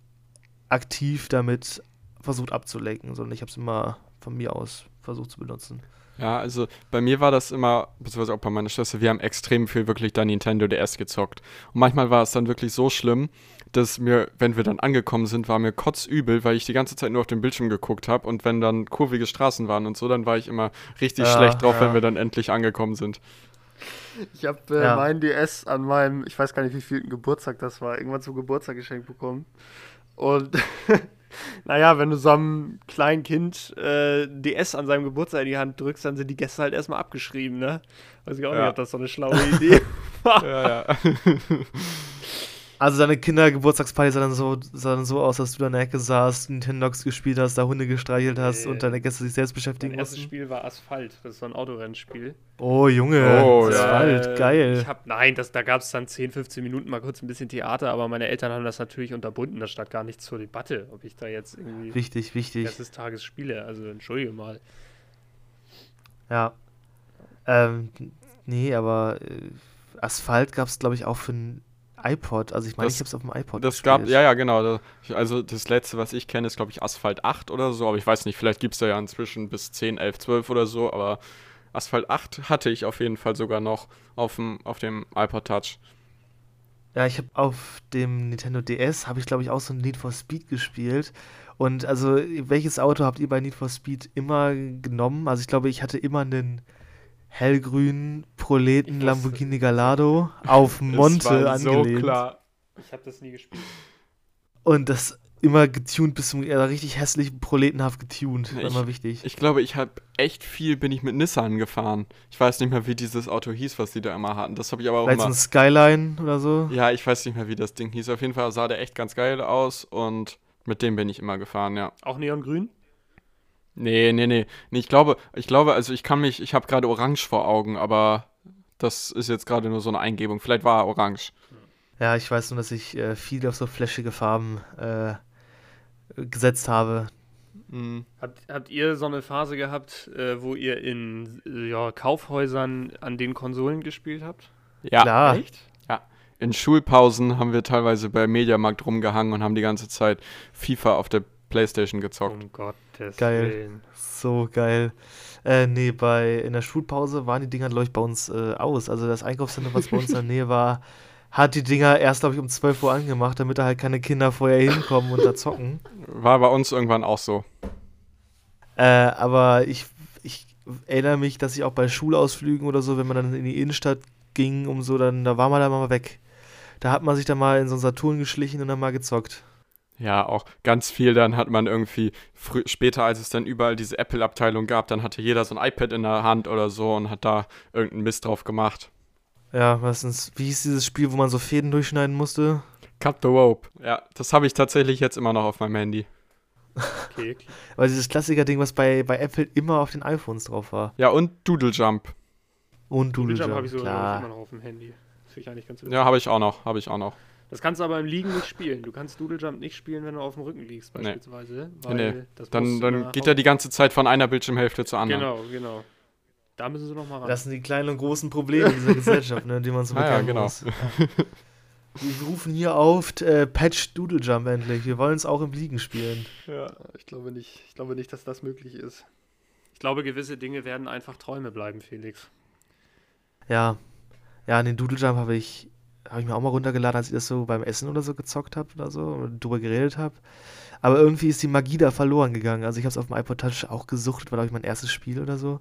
aktiv damit versucht abzulenken, sondern ich habe es immer von mir aus versucht zu benutzen. Ja, also bei mir war das immer, beziehungsweise auch bei meiner Schwester, wir haben extrem viel wirklich da Nintendo DS gezockt. Und manchmal war es dann wirklich so schlimm, dass mir, wenn wir dann angekommen sind, war mir kotzübel, weil ich die ganze Zeit nur auf den Bildschirm geguckt habe und wenn dann kurvige Straßen waren und so, dann war ich immer richtig Ja, schlecht drauf, ja. wenn wir dann endlich angekommen sind. Ich habe äh, Ja. meinen DS an meinem, ich weiß gar nicht, wie viel Geburtstag das war, irgendwann zum Geburtstag geschenkt bekommen. Und [LAUGHS] naja, wenn du so einem kleinen Kind äh, DS an seinem Geburtstag in die Hand drückst, dann sind die Gäste halt erstmal abgeschrieben, ne? Weiß ich auch Ja. nicht, ob das so eine schlaue Idee [LAUGHS] war. Ja, ja. [LAUGHS] Also deine Kindergeburtstagsparty sah dann so, sah dann so aus, dass du da in der Ecke saßt, Nintendox gespielt hast, da Hunde gestreichelt hast Nee. und deine Gäste sich selbst Mein beschäftigen erstes mussten. Spiel war Asphalt, das ist so ein Autorennspiel. Oh, Junge, Oh, das ja. Äh, geil. Ich hab, nein, das, da gab es dann 10, 15 Minuten mal kurz ein bisschen Theater, aber meine Eltern haben das natürlich unterbunden. Das stand gar nicht zur Debatte, ob ich da jetzt irgendwie Wichtig, wichtig. Rest des Tages spiele. Also entschuldige mal. Ja. Ähm, nee, aber äh, Asphalt gab es, glaube ich, auch für ein iPod. Also ich meine, Das- ich habe es auf dem iPod Das gab, ja, ja, genau. Also das letzte, was ich kenne, ist, glaube ich, Asphalt 8 oder so, aber ich weiß nicht, vielleicht gibt es da ja inzwischen bis 10, 11, 12 oder so, aber Asphalt 8 hatte ich auf jeden Fall sogar noch auf dem, auf dem iPod Touch. Ja, ich habe auf dem Nintendo DS, habe ich, glaube ich, auch so ein Need for Speed gespielt. Und also, welches Auto habt ihr bei Need for Speed immer genommen? Also ich glaube, ich hatte immer einen hellgrünen Proleten Lamborghini Gallardo auf Monte Das war angelehnt. So klar. Ich habe das nie gespielt. Und das immer getuned bis zum äh, richtig hässlichen Proletenhaft getuned. Ich- immer wichtig. Ich glaube, ich habe echt viel, bin ich mit Nissan gefahren. Ich weiß nicht mehr, wie dieses Auto hieß, was die da immer hatten. Das habe ich aber auch Vielleicht so immer. ein Skyline oder so. Ja, ich weiß nicht mehr, wie das Ding hieß. Auf jeden Fall sah der echt ganz geil aus und mit dem bin ich immer gefahren, ja. Auch Neongrün? Nee, nee, nee. nee ich glaube, ich glaube, also ich kann mich, ich habe gerade orange vor Augen, aber Das ist jetzt gerade nur so eine Eingebung. Vielleicht war er orange. Ja, ich weiß nur, dass ich äh, viel auf so flashige Farben äh, gesetzt habe. Mhm. Habt, habt ihr so eine Phase gehabt, äh, wo ihr in ja, Kaufhäusern an den Konsolen gespielt habt? Ja, Klar. Echt? in Schulpausen haben wir teilweise bei Mediamarkt rumgehangen und haben die ganze Zeit FIFA auf der Playstation gezockt. Um Gottes Geil. Willen. So geil. Äh, nee, bei, in der Schulpause waren die Dinger, glaube ich, bei uns äh, aus. Also das Einkaufszentrum, was bei uns in der Nähe war, [LAUGHS] hat die Dinger erst, glaube ich, um 12 Uhr angemacht, damit da halt keine Kinder vorher hinkommen und da zocken. War bei uns irgendwann auch so. Äh, aber ich, ich erinnere mich, dass ich auch bei Schulausflügen oder so, wenn man dann in die Innenstadt ging, um so, dann da war man dann mal weg. Da hat man sich dann mal in so einen Saturn geschlichen und dann mal gezockt. Ja, auch ganz viel. Dann hat man irgendwie später, als es dann überall diese Apple-Abteilung gab, dann hatte jeder so ein iPad in der Hand oder so und hat da irgendeinen Mist drauf gemacht. Ja, was ist, wie hieß dieses Spiel, wo man so Fäden durchschneiden musste? Cut the rope. Ja, das habe ich tatsächlich jetzt immer noch auf meinem Handy. Okay, okay. [LAUGHS] Weil dieses Klassiker-Ding, was bei, bei Apple immer auf den iPhones drauf war. Ja, und Doodle Jump. Und Doodle Doodle Jump habe Jump, ich sogar glaub ich, immer klar. noch auf dem Handy. Das finde ich eigentlich ganz witzig. Ja, habe ich auch noch. Habe ich auch noch. Das kannst du aber im Liegen nicht spielen. Du kannst Doodle Jump nicht spielen, wenn du auf dem Rücken liegst, Nee. beispielsweise. Weil Nee, das Dann, dann geht er die ganze Zeit von einer Bildschirmhälfte zur anderen. Genau, genau. Da müssen sie noch mal ran. Das sind die kleinen und großen Probleme dieser Gesellschaft, ne, die man so [LAUGHS] Ah ja, bekämpfen genau. muss. [LAUGHS] Wir rufen hier auf, äh, Patch Doodle Jump endlich. Wir wollen es auch im Liegen spielen. Ja, ich glaube nicht. Ich glaube nicht, dass das möglich ist. Ich glaube, gewisse Dinge werden einfach Träume bleiben, Felix. Ja. Ja, den Doodle Jump habe ich, habe ich mir auch mal runtergeladen, als ich das so beim Essen oder so gezockt habe oder so und drüber geredet habe. Aber irgendwie ist die Magie da verloren gegangen. Also ich habe es auf dem iPod Touch auch gesuchtet, war glaube ich mein erstes Spiel oder so.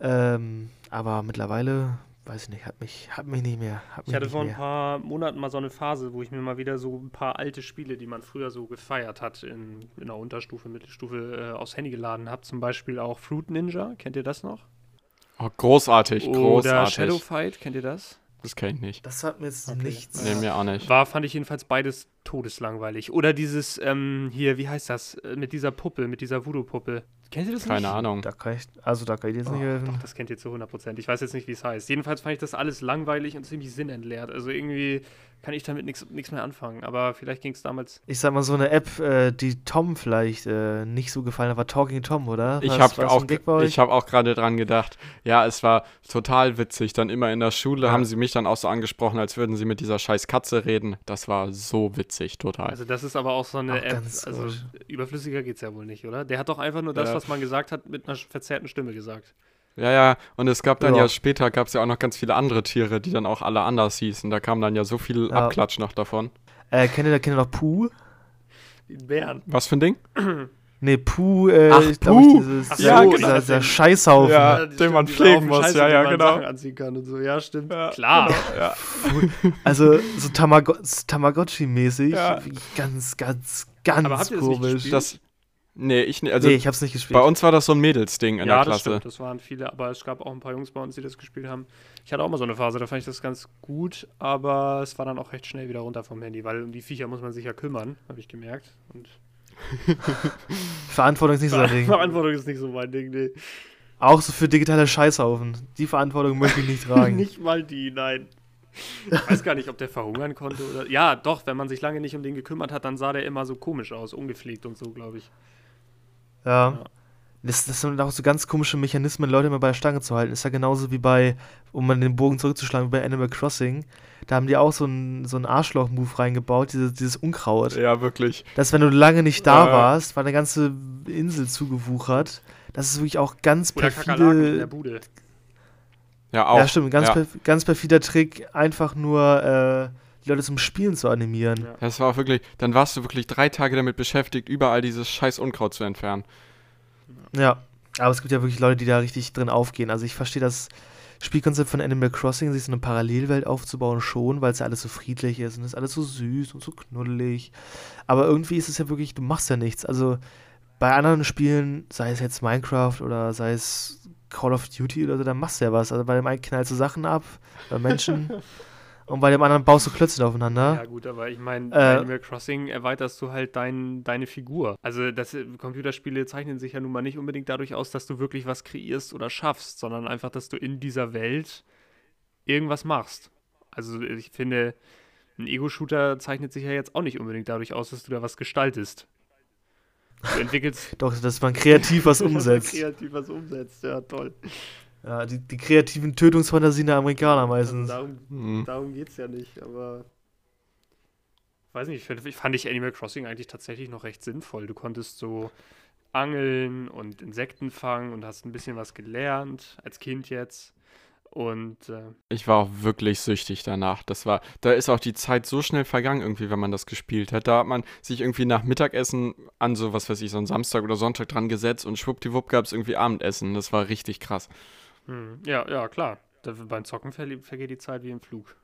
Ähm, aber mittlerweile, weiß ich nicht, hat mich, hat mich nicht mehr. Hat mich Ich hatte vor ein paar Monaten mal so eine Phase, wo ich mir mal wieder so ein paar alte Spiele, die man früher so gefeiert hat, in, in der Unterstufe, Mittelstufe, äh, aufs Handy geladen habe. Zum Beispiel auch Fruit Ninja. Kennt ihr das noch? Oh, großartig, Oder großartig. Shadow Fight. Kennt ihr das? Das kenne ich nicht. Das hat mir jetzt Okay. nichts. Nee, mir auch nicht. War, fand ich jedenfalls beides todeslangweilig. Oder dieses, ähm, hier, wie heißt das? Äh, Mit dieser Puppe, mit dieser Voodoo-Puppe. Kennt ihr das Keine nicht? Ahnung. Da kann ich, also da kann ich jetzt nicht Oh, helfen. doch, das kennt ihr zu 100%. Ich weiß jetzt nicht, wie es heißt. Jedenfalls fand ich das alles langweilig und ziemlich sinnentleert. Also irgendwie kann ich damit nichts mehr anfangen. Aber vielleicht ging es damals. Ich sag mal, so eine App, äh, die Tom vielleicht äh, nicht so gefallen hat, war Talking Tom, oder? Ich habe auch, ich hab auch gerade dran gedacht. Ja, es war total witzig. Dann immer in der Schule Ja. haben sie mich dann auch so angesprochen, als würden sie mit dieser scheiß Katze reden. Das war so witzig, total. Also, das ist aber auch so eine Auch App. ganz Also, gut. überflüssiger geht es ja wohl nicht, oder? Der hat doch einfach nur das, Ja. was man gesagt hat, mit einer verzerrten Stimme gesagt. Ja, ja, und es gab dann Ja. ja, später gab es ja auch noch ganz viele andere Tiere, die dann auch alle anders hießen. Da kam dann ja so viel Ja. Abklatsch noch davon. Äh, kennt ihr, kennt ihr noch Pooh? Die Bären. Was für ein Ding? [CLEARS THROAT] Nee, Pooh, äh, Ach, ich glaube, dieses, Ach Ja, so, genau. dieser, dieser Scheißhaufen. Ja. die den man pflegen muss, Scheiße, ja, den ja, man genau. Sachen anziehen kann und so. Ja, stimmt. Ja, Klar. Ja. Also so Tamago Tamagotchi-mäßig. Ja. Ganz, ganz, ganz Aber habt ihr das nicht komisch. Das, nee, ich. Also nee, ich hab's nicht gespielt. bei uns war das so ein Mädelsding in ja, der das Klasse. stimmt. Das waren viele, aber es gab auch ein paar Jungs bei uns, die das gespielt haben. Ich hatte auch mal so eine Phase, da fand ich das ganz gut, aber es war dann auch recht schnell wieder runter vom Handy, weil um die Viecher muss man sich ja kümmern, habe ich gemerkt. Und [LAUGHS] Verantwortung ist nicht so ein Ding. Verantwortung ist nicht so mein Ding, nee. Auch so für digitale Scheißhaufen. Die Verantwortung möchte ich nicht tragen. [LAUGHS] nicht mal die, nein. Ich weiß gar nicht, ob der verhungern konnte oder. Ja, doch, wenn man sich lange nicht um den gekümmert hat, dann sah der immer so komisch aus, ungepflegt und so, glaube ich. Ja. Ja. Das, das sind auch so ganz komische Mechanismen, Leute immer bei der Stange zu halten. Ist ja genauso wie bei, um mal den Bogen zurückzuschlagen, wie bei Animal Crossing. Da haben die auch so einen so Arschloch-Move reingebaut, dieses, dieses Unkraut. Ja, wirklich. Dass, wenn du lange nicht da Ja. warst, war eine ganze Insel zugewuchert. Das ist wirklich auch ganz Oder Kakerlaken in der perfide. Bude. Ja, auch. Ja, stimmt. Ganz, ja. perf ganz perfider Trick, einfach nur äh, die Leute zum Spielen zu animieren. Ja. Das war auch wirklich, dann warst du wirklich drei Tage damit beschäftigt, überall dieses scheiß Unkraut zu entfernen. Ja, aber es gibt ja wirklich Leute, die da richtig drin aufgehen. Also ich verstehe das Spielkonzept von Animal Crossing, sich so eine Parallelwelt aufzubauen, schon, weil es ja alles so friedlich ist und es ist alles so süß und so knuddelig. Aber irgendwie ist es ja wirklich, du machst ja nichts. Also bei anderen Spielen, sei es jetzt Minecraft oder sei es Call of Duty oder so, da machst du ja was. Also bei dem einen knallst du Sachen ab, bei Menschen, [LAUGHS] und bei dem anderen baust du Klötzchen aufeinander. Ja, gut, aber ich meine, Äh, bei Animal Crossing erweiterst du halt dein, deine Figur. Also, das, äh, Computerspiele zeichnen sich ja nun mal nicht unbedingt dadurch aus, dass du wirklich was kreierst oder schaffst, sondern einfach, dass du in dieser Welt irgendwas machst. Also ich finde, ein Ego-Shooter zeichnet sich ja jetzt auch nicht unbedingt dadurch aus, dass du da was gestaltest. Du entwickelst. [LAUGHS] Doch, dass man kreativ was [LAUGHS] umsetzt. kreativ was umsetzt, ja, toll. Ja, die, die kreativen Tötungsfantasien der Amerikaner meistens. Also darum Mhm. darum geht es ja nicht, aber. Weiß nicht, ich fand ich Animal Crossing eigentlich tatsächlich noch recht sinnvoll. Du konntest so angeln und Insekten fangen und hast ein bisschen was gelernt, als Kind jetzt. Und äh, Ich war auch wirklich süchtig danach. Das war, da ist auch die Zeit so schnell vergangen irgendwie, wenn man das gespielt hat. Da hat man sich irgendwie nach Mittagessen an so, was weiß ich, so einen Samstag oder Sonntag dran gesetzt und schwuppdiwupp gab es irgendwie Abendessen. Das war richtig krass. Hm, ja, ja, klar. Da, beim Zocken vergeht die Zeit wie im Flug.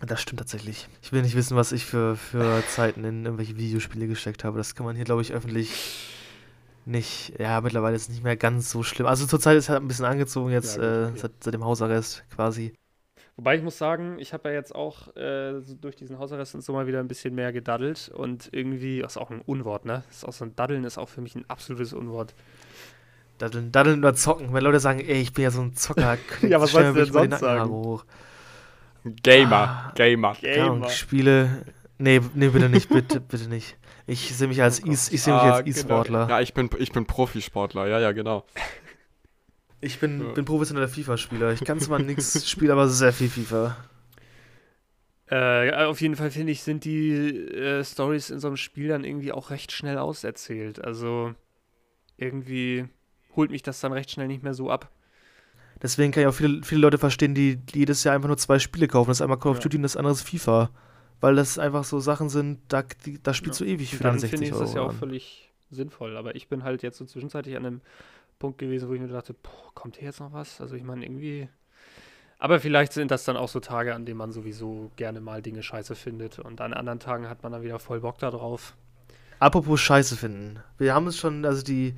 Das stimmt tatsächlich. Ich will nicht wissen, was ich für, für [LAUGHS] Zeiten in irgendwelche Videospiele gesteckt habe. Das kann man hier, glaube ich, öffentlich nicht. Ja, mittlerweile ist es nicht mehr ganz so schlimm. Also zurzeit ist es halt ein bisschen angezogen jetzt, Ja, gut, äh, seit, seit dem Hausarrest quasi. Wobei ich muss sagen, ich habe ja jetzt auch äh, so durch diesen Hausarrest und so mal wieder ein bisschen mehr gedaddelt und irgendwie, das ist auch ein Unwort, ne? Das ist auch so ein Daddeln ist auch für mich ein absolutes Unwort. Daddeln, daddeln oder zocken. Wenn Leute sagen, ey, ich bin ja so ein Zocker. [LAUGHS] Ja, was sollst du denn sonst sagen? Hoch. Gamer, Ah. Gamer. Gamer. Spiele. Nee, nee, bitte nicht, bitte, bitte nicht. Ich sehe mich als Oh. E- ich sehe mich Ah, als genau. E-Sportler. Ja, ich bin, ich bin Profisportler, ja, ja, genau. Ich bin, Ja. bin professioneller FIFA-Spieler. Ich kann zwar [LAUGHS] nichts, spiele aber sehr viel FIFA. Äh, auf jeden Fall finde ich, sind die äh, Stories in so einem Spiel dann irgendwie auch recht schnell auserzählt. Also irgendwie holt mich das dann recht schnell nicht mehr so ab. Deswegen kann ich auch viele, viele Leute verstehen, die jedes Jahr einfach nur zwei Spiele kaufen. Das einmal Call of Ja. Duty und das andere ist FIFA. Weil das einfach so Sachen sind, da, die, da spielst du ewig Und für dann deine finde 60 ich Euro. das ja auch an. völlig sinnvoll. Aber ich bin halt jetzt so zwischenzeitlich an einem Punkt gewesen, wo ich mir dachte, boah, kommt hier jetzt noch was? Also ich meine, irgendwie. Aber vielleicht sind das dann auch so Tage, an denen man sowieso gerne mal Dinge scheiße findet. Und an anderen Tagen hat man dann wieder voll Bock da drauf. Apropos Scheiße finden. Wir haben es schon, also die,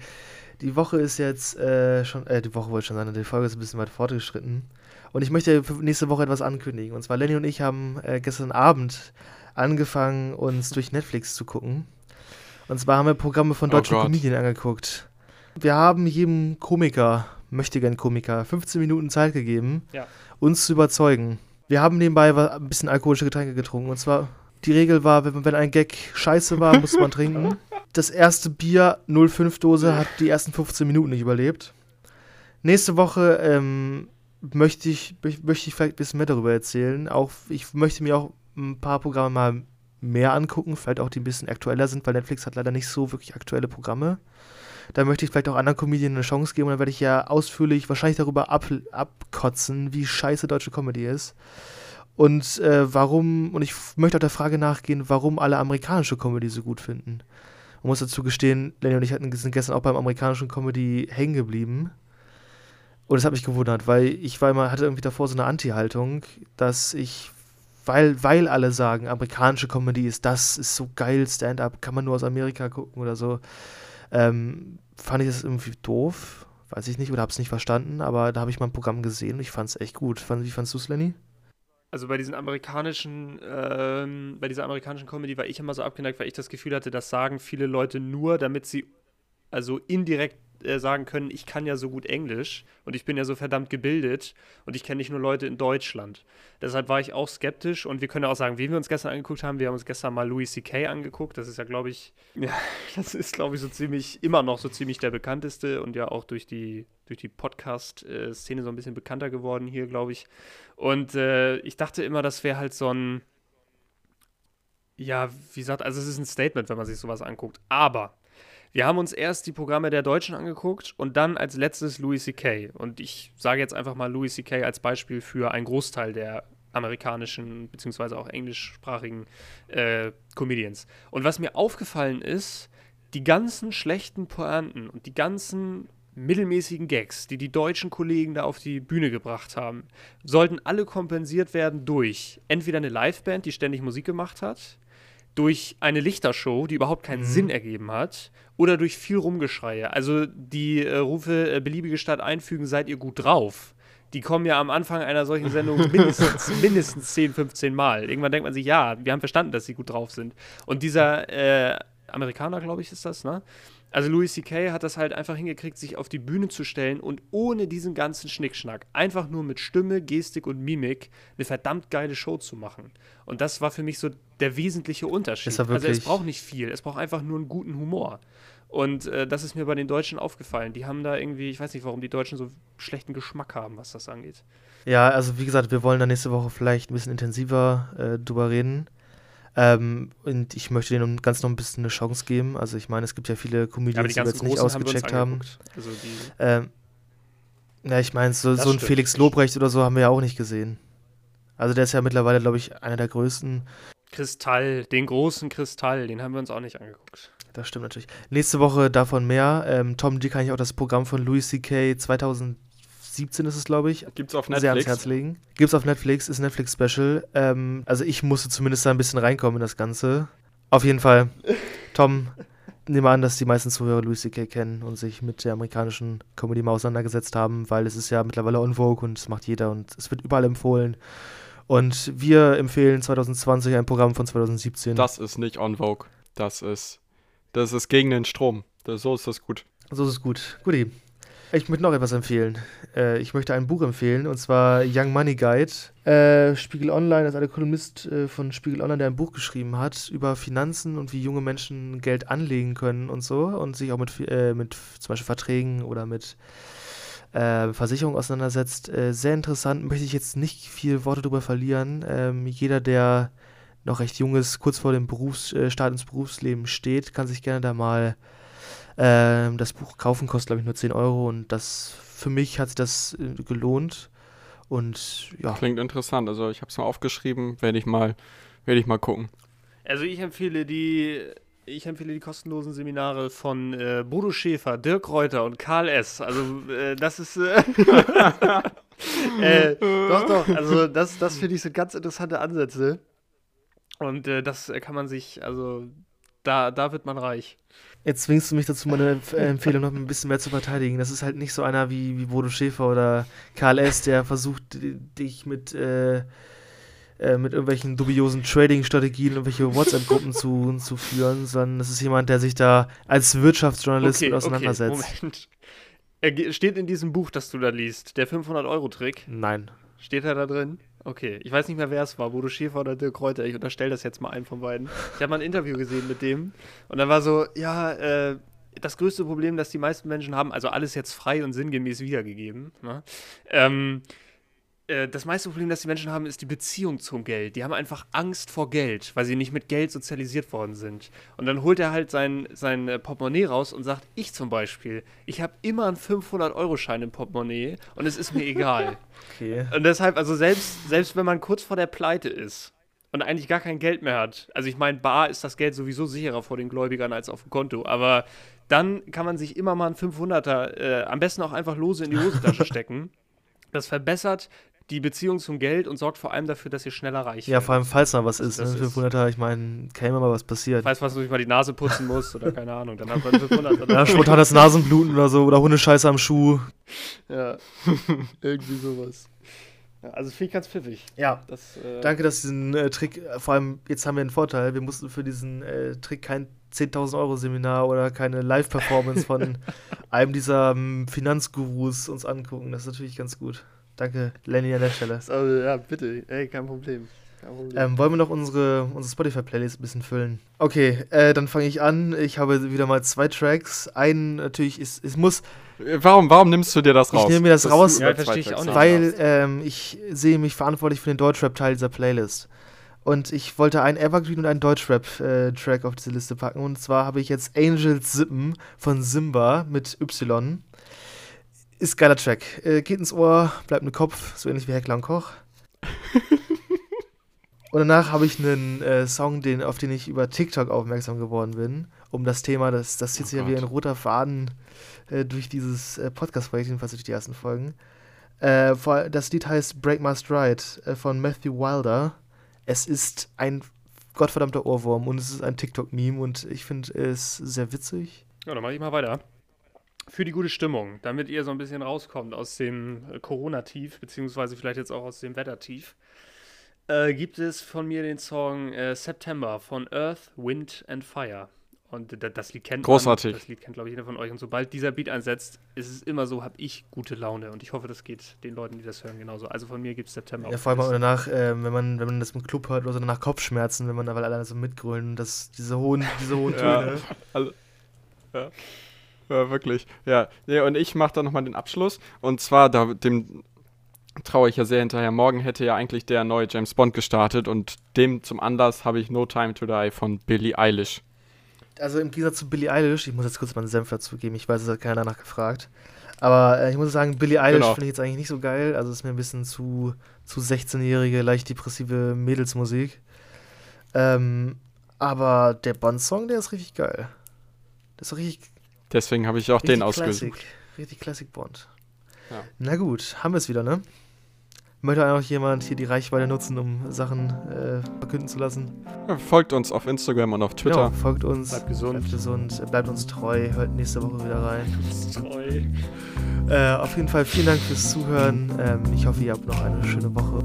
die Woche ist jetzt äh, schon, äh, die Woche wollte ich schon sagen, die Folge ist ein bisschen weit fortgeschritten. Und ich möchte für nächste Woche etwas ankündigen. Und zwar Lenny und ich haben äh, gestern Abend angefangen, uns durch Netflix zu gucken. Und zwar haben wir Programme von Oh deutschen Gott. Comedien angeguckt. Wir haben jedem Komiker, möchte gern Komiker, 15 Minuten Zeit gegeben, Ja. uns zu überzeugen. Wir haben nebenbei ein bisschen alkoholische Getränke getrunken. Und zwar, die Regel war, wenn, wenn ein Gag scheiße war, musste man [LAUGHS] trinken. Das erste Bier, 05-Dose, hat die ersten 15 Minuten nicht überlebt. Nächste Woche ähm, möchte, ich, mö- möchte ich vielleicht ein bisschen mehr darüber erzählen. Auch ich möchte mir auch ein paar Programme mal mehr angucken, vielleicht auch die ein bisschen aktueller sind, weil Netflix hat leider nicht so wirklich aktuelle Programme. Da möchte ich vielleicht auch anderen Comedien eine Chance geben und dann werde ich ja ausführlich wahrscheinlich darüber ab, abkotzen, wie scheiße deutsche Comedy ist. Und äh, warum, und ich möchte auch der Frage nachgehen, warum alle amerikanische Comedy so gut finden. Man muss dazu gestehen, Lenny und ich hatten, sind gestern auch beim amerikanischen Comedy hängen geblieben. Und das hat mich gewundert, weil ich war immer, hatte irgendwie davor so eine Anti-Haltung, dass ich, weil, weil alle sagen, amerikanische Comedy ist das, ist so geil, Stand-up, kann man nur aus Amerika gucken oder so, ähm, fand ich das irgendwie doof, weiß ich nicht, oder hab's nicht verstanden, aber da habe ich mal ein Programm gesehen und ich fand's echt gut. Wie fandst du's, Lenny? Also bei diesen amerikanischen, ähm, bei dieser amerikanischen Comedy war ich immer so abgeneigt, weil ich das Gefühl hatte, das sagen viele Leute nur, damit sie also indirekt äh, sagen können, ich kann ja so gut Englisch und ich bin ja so verdammt gebildet und ich kenne nicht nur Leute in Deutschland. Deshalb war ich auch skeptisch und wir können auch sagen, wen wir uns gestern angeguckt haben. Wir haben uns gestern mal Louis C.K. angeguckt. Das ist ja, glaube ich, [LAUGHS] ja, das ist, glaube ich, so ziemlich, immer noch so ziemlich der bekannteste und ja auch durch die, durch die Podcast-Szene so ein bisschen bekannter geworden hier, glaube ich. Und äh, ich dachte immer, das wäre halt so ein, ja, wie gesagt, also es ist ein Statement, wenn man sich sowas anguckt. Aber wir haben uns erst die Programme der Deutschen angeguckt und dann als letztes Louis C.K. Und ich sage jetzt einfach mal Louis C.K. als Beispiel für einen Großteil der amerikanischen beziehungsweise auch englischsprachigen äh, Comedians. Und was mir aufgefallen ist, die ganzen schlechten Pointen und die ganzen mittelmäßigen Gags, die die deutschen Kollegen da auf die Bühne gebracht haben, sollten alle kompensiert werden durch entweder eine Liveband, die ständig Musik gemacht hat, durch eine Lichtershow, die überhaupt keinen Mhm. Sinn ergeben hat, oder durch viel Rumgeschreie. Also die äh, Rufe äh, beliebige Stadt einfügen, seid ihr gut drauf. Die kommen ja am Anfang einer solchen Sendung [LAUGHS] mindestens, mindestens 10, 15 Mal. Irgendwann denkt man sich, ja, wir haben verstanden, dass sie gut drauf sind. Und dieser, äh, Amerikaner, glaube ich, ist das, ne? Also Louis C.K. hat das halt einfach hingekriegt, sich auf die Bühne zu stellen und ohne diesen ganzen Schnickschnack, einfach nur mit Stimme, Gestik und Mimik eine verdammt geile Show zu machen. Und das war für mich so der wesentliche Unterschied. also es braucht nicht viel, es braucht einfach nur einen guten Humor. Und äh, das ist mir bei den Deutschen aufgefallen. Die haben da irgendwie, ich weiß nicht, warum die Deutschen so schlechten Geschmack haben, was das angeht. Ja, also wie gesagt, wir wollen da nächste Woche vielleicht ein bisschen intensiver äh, drüber reden. Ähm, und ich möchte denen ganz noch ein bisschen eine Chance geben. Also ich meine, es gibt ja viele Comedians, ja, die, die jetzt nicht ausgecheckt haben. haben. Also ähm, ja, ich meine, so, so ein Felix Lobrecht oder so haben wir ja auch nicht gesehen. Also der ist ja mittlerweile, glaube ich, einer der größten. Kristall, den großen Kristall, den haben wir uns auch nicht angeguckt. Das stimmt natürlich. Nächste Woche davon mehr. Ähm, Tom, dir kann ich auch das Programm von Louis C.K. 2000 17 ist es, glaube ich. Gibt es auf Netflix? Sehr ans Herz legen. Gibt es auf Netflix, ist Netflix-Special. Ähm, also ich musste zumindest da ein bisschen reinkommen in das Ganze. Auf jeden Fall, Tom, nehme an, dass die meisten Zuhörer Louis C.K. kennen und sich mit der amerikanischen Comedy mal auseinandergesetzt haben, weil es ist ja mittlerweile on Vogue und es macht jeder und es wird überall empfohlen. Und wir empfehlen 2020 ein Programm von 2017. Das ist nicht on Vogue. Das ist, das ist gegen den Strom. Das, so ist das gut. So ist es gut. Guti. Ich möchte noch etwas empfehlen. Äh, ich möchte ein Buch empfehlen, und zwar Young Money Guide. Äh, Spiegel Online, das ist ein Kolumnist äh, von Spiegel Online, der ein Buch geschrieben hat über Finanzen und wie junge Menschen Geld anlegen können und so und sich auch mit, äh, mit zum Beispiel Verträgen oder mit äh, Versicherungen auseinandersetzt. Äh, sehr interessant, möchte ich jetzt nicht viel Worte darüber verlieren. Ähm, jeder, der noch recht jung ist, kurz vor dem Berufs Start ins Berufsleben steht, kann sich gerne da mal ähm, das Buch kaufen kostet, glaube ich, nur 10 Euro und das für mich hat sich das äh, gelohnt. Und ja. Klingt interessant. Also ich habe es mal aufgeschrieben, werde ich mal, werde ich mal gucken. Also ich empfehle die, ich empfehle die kostenlosen Seminare von äh, Bodo Schäfer, Dirk Reuter und Karl S. Also äh, das ist äh, [LAUGHS] äh, doch doch. Also das, das finde ich so ganz interessante Ansätze. Und äh, das kann man sich, also da, da wird man reich. Jetzt zwingst du mich dazu, meine Empfehlung noch ein bisschen mehr zu verteidigen. Das ist halt nicht so einer wie, wie Bodo Schäfer oder Karl S., der versucht, dich mit, äh, äh, mit irgendwelchen dubiosen Trading-Strategien, irgendwelche [LAUGHS] WhatsApp-Gruppen zu, zu führen, sondern das ist jemand, der sich da als Wirtschaftsjournalist okay, auseinandersetzt. Okay, Moment. Er steht in diesem Buch, das du da liest, der 500-Euro-Trick? Nein. Steht er da drin? Okay, ich weiß nicht mehr, wer es war, Bodo Schäfer oder Dirk Kräuter. Ich unterstelle das jetzt mal einem von beiden. Ich habe mal ein Interview gesehen mit dem und dann war so, ja, äh, das größte Problem, das die meisten Menschen haben, also alles jetzt frei und sinngemäß wiedergegeben, ne? ähm, äh, das meiste Problem, das die Menschen haben, ist die Beziehung zum Geld. Die haben einfach Angst vor Geld, weil sie nicht mit Geld sozialisiert worden sind. Und dann holt er halt sein, sein äh, Portemonnaie raus und sagt, ich zum Beispiel, ich habe immer einen 500-Euro-Schein im Portemonnaie und es ist mir egal. [LAUGHS] okay. Und deshalb, also selbst, selbst wenn man kurz vor der Pleite ist und eigentlich gar kein Geld mehr hat, also ich meine, bar ist das Geld sowieso sicherer vor den Gläubigern als auf dem Konto, aber dann kann man sich immer mal einen 500er, äh, am besten auch einfach lose in die Hosentasche [LAUGHS] stecken. Das verbessert die Beziehung zum Geld und sorgt vor allem dafür, dass ihr schneller reich Ja, vor allem, falls mal was ist. Ne? 500er, ich meine, immer mal was passiert. Falls was, wo ich mal die Nase putzen muss oder keine Ahnung, dann hat man 500. ja, spontan das Nasenbluten oder so oder Hundescheiße am Schuh. Ja, [LAUGHS] irgendwie sowas. Ja, also ich ganz pfiffig. Ja. Das, äh Danke, dass diesen äh, Trick, vor allem jetzt haben wir einen Vorteil, wir mussten für diesen äh, Trick kein 10.000 Euro Seminar oder keine Live-Performance von [LAUGHS] einem dieser ähm, Finanzgurus uns angucken. Das ist natürlich ganz gut. Danke, Lenny, an der Stelle. [LAUGHS] Also, ja, bitte. Ey, kein Problem. Ähm, wollen wir noch unsere, unsere Spotify-Playlist ein bisschen füllen? Okay, äh, dann fange ich an. Ich habe wieder mal zwei Tracks. Einen natürlich ist, es muss. Warum, warum nimmst du dir das raus? Ich nehme mir das, das raus, ja, verstehe ich auch nicht weil ähm, ich sehe mich verantwortlich für den Deutschrap-Teil dieser Playlist. Und ich wollte einen Evergreen und einen Deutschrap-Track äh, auf diese Liste packen. Und zwar habe ich jetzt Angels Sippen von Simba mit Y. Ist geiler Track. Äh, geht ins Ohr, bleibt im Kopf, so ähnlich wie Heckler und Koch. [LAUGHS] und danach habe ich einen äh, Song, den, auf den ich über TikTok aufmerksam geworden bin, um das Thema, das, das zieht sich oh ja wie ein roter Faden äh, durch dieses äh, Podcast-Projekt, jedenfalls durch die ersten Folgen. Äh, das Lied heißt Break My Stride äh, von Matthew Wilder. Es ist ein gottverdammter Ohrwurm und es ist ein TikTok-Meme und ich finde es sehr witzig. Ja, dann mache ich mal weiter für die gute Stimmung, damit ihr so ein bisschen rauskommt aus dem äh, Corona-Tief, beziehungsweise vielleicht jetzt auch aus dem Wettertief, äh, gibt es von mir den Song äh, September von Earth, Wind and Fire. Und da- das Lied kennt Großartig. man. Das Lied kennt, glaube ich, jeder von euch. Und sobald dieser Beat einsetzt, ist es immer so, habe ich gute Laune. Und ich hoffe, das geht den Leuten, die das hören, genauso. Also von mir gibt es September. Ja, vor allem auch danach, ähm, wenn man, wenn man das im Club hört oder so, danach Kopfschmerzen, wenn man da weil alle so mitgrölen, das, diese hohen, diese hohen [LAUGHS] Ja. Töne. Ja, wirklich. Ja, nee, und ich mache da nochmal den Abschluss. Und zwar, da, dem traue ich ja sehr hinterher. Morgen hätte ja eigentlich der neue James Bond gestartet und dem zum Anlass habe ich No Time to Die von Billie Eilish. Also im Gegensatz zu Billie Eilish, ich muss jetzt kurz meinen Senf dazu geben, ich weiß, es hat keiner danach gefragt. Aber äh, ich muss sagen, Billie Eilish Genau. finde ich jetzt eigentlich nicht so geil. Also ist mir ein bisschen zu, zu 16-jährige, leicht depressive Mädelsmusik. Ähm, aber der Bond-Song, der ist richtig geil. Das ist richtig, Deswegen habe ich auch den richtig ausgesucht. Classic. Richtig Classic Bond. Ja. Na gut, haben wir es wieder, ne? Möchte auch noch jemand hier die Reichweite nutzen, um Sachen äh, verkünden zu lassen? Ja, Folgt uns auf Instagram und auf Twitter. Genau, folgt uns. Bleibt gesund. Bleibt gesund, bleibt uns treu, hört nächste Woche wieder rein. Treu. Äh, auf jeden Fall vielen Dank fürs Zuhören. Ähm, ich hoffe, ihr habt noch eine schöne Woche.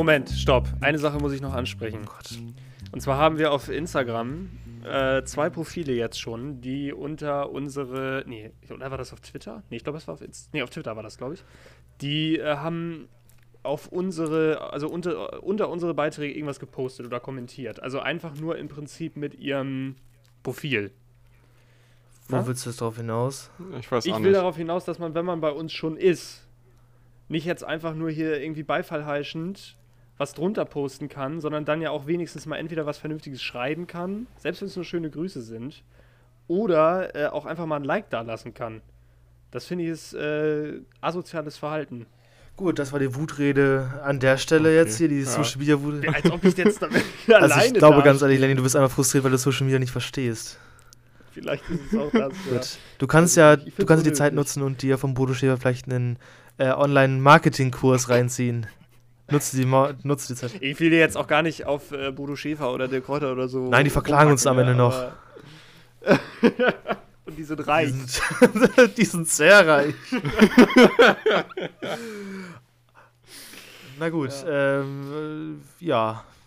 Moment, stopp. Eine Sache muss ich noch ansprechen. Oh Gott. Und zwar haben wir auf Instagram äh, zwei Profile jetzt schon, die unter unsere. Nee, oder war das auf Twitter? Nee, ich glaube, es war auf Inst Nee, auf Twitter war das, glaube ich. Die äh, haben auf unsere, also unter, unter unsere Beiträge irgendwas gepostet oder kommentiert. Also einfach nur im Prinzip mit ihrem Profil. Wo Ja? willst du jetzt drauf hinaus? Ich weiß Ich auch will nicht. darauf hinaus, dass man, wenn man bei uns schon ist, nicht jetzt einfach nur hier irgendwie Beifall heischend was drunter posten kann, sondern dann ja auch wenigstens mal entweder was Vernünftiges schreiben kann, selbst wenn es nur schöne Grüße sind, oder äh, auch einfach mal ein Like da lassen kann. Das finde ich ist äh, asoziales Verhalten. Gut, das war die Wutrede an der Stelle Okay, jetzt hier, die ja. Social Media Wut. Ja, Als ob ich jetzt damit [LAUGHS] Also ich glaube ganz ehrlich, Lenny, du bist einfach frustriert, weil du Social Media nicht verstehst. Vielleicht ist es auch das. ja. Gut. Du kannst ja, du kannst die Zeit nutzen und dir vom Bodo Schäfer vielleicht einen äh, Online-Marketing-Kurs reinziehen. Nutze die, nutze die Zeit. Ich will dir jetzt auch gar nicht auf äh, Bodo Schäfer oder Dirk Kräuter oder so. Nein, die verklagen uns am Ende noch. [LAUGHS] Und die sind Die reich. sind, [LAUGHS] die sind sehr reich. [LAUGHS] Na gut, ja. Ähm, äh, ja.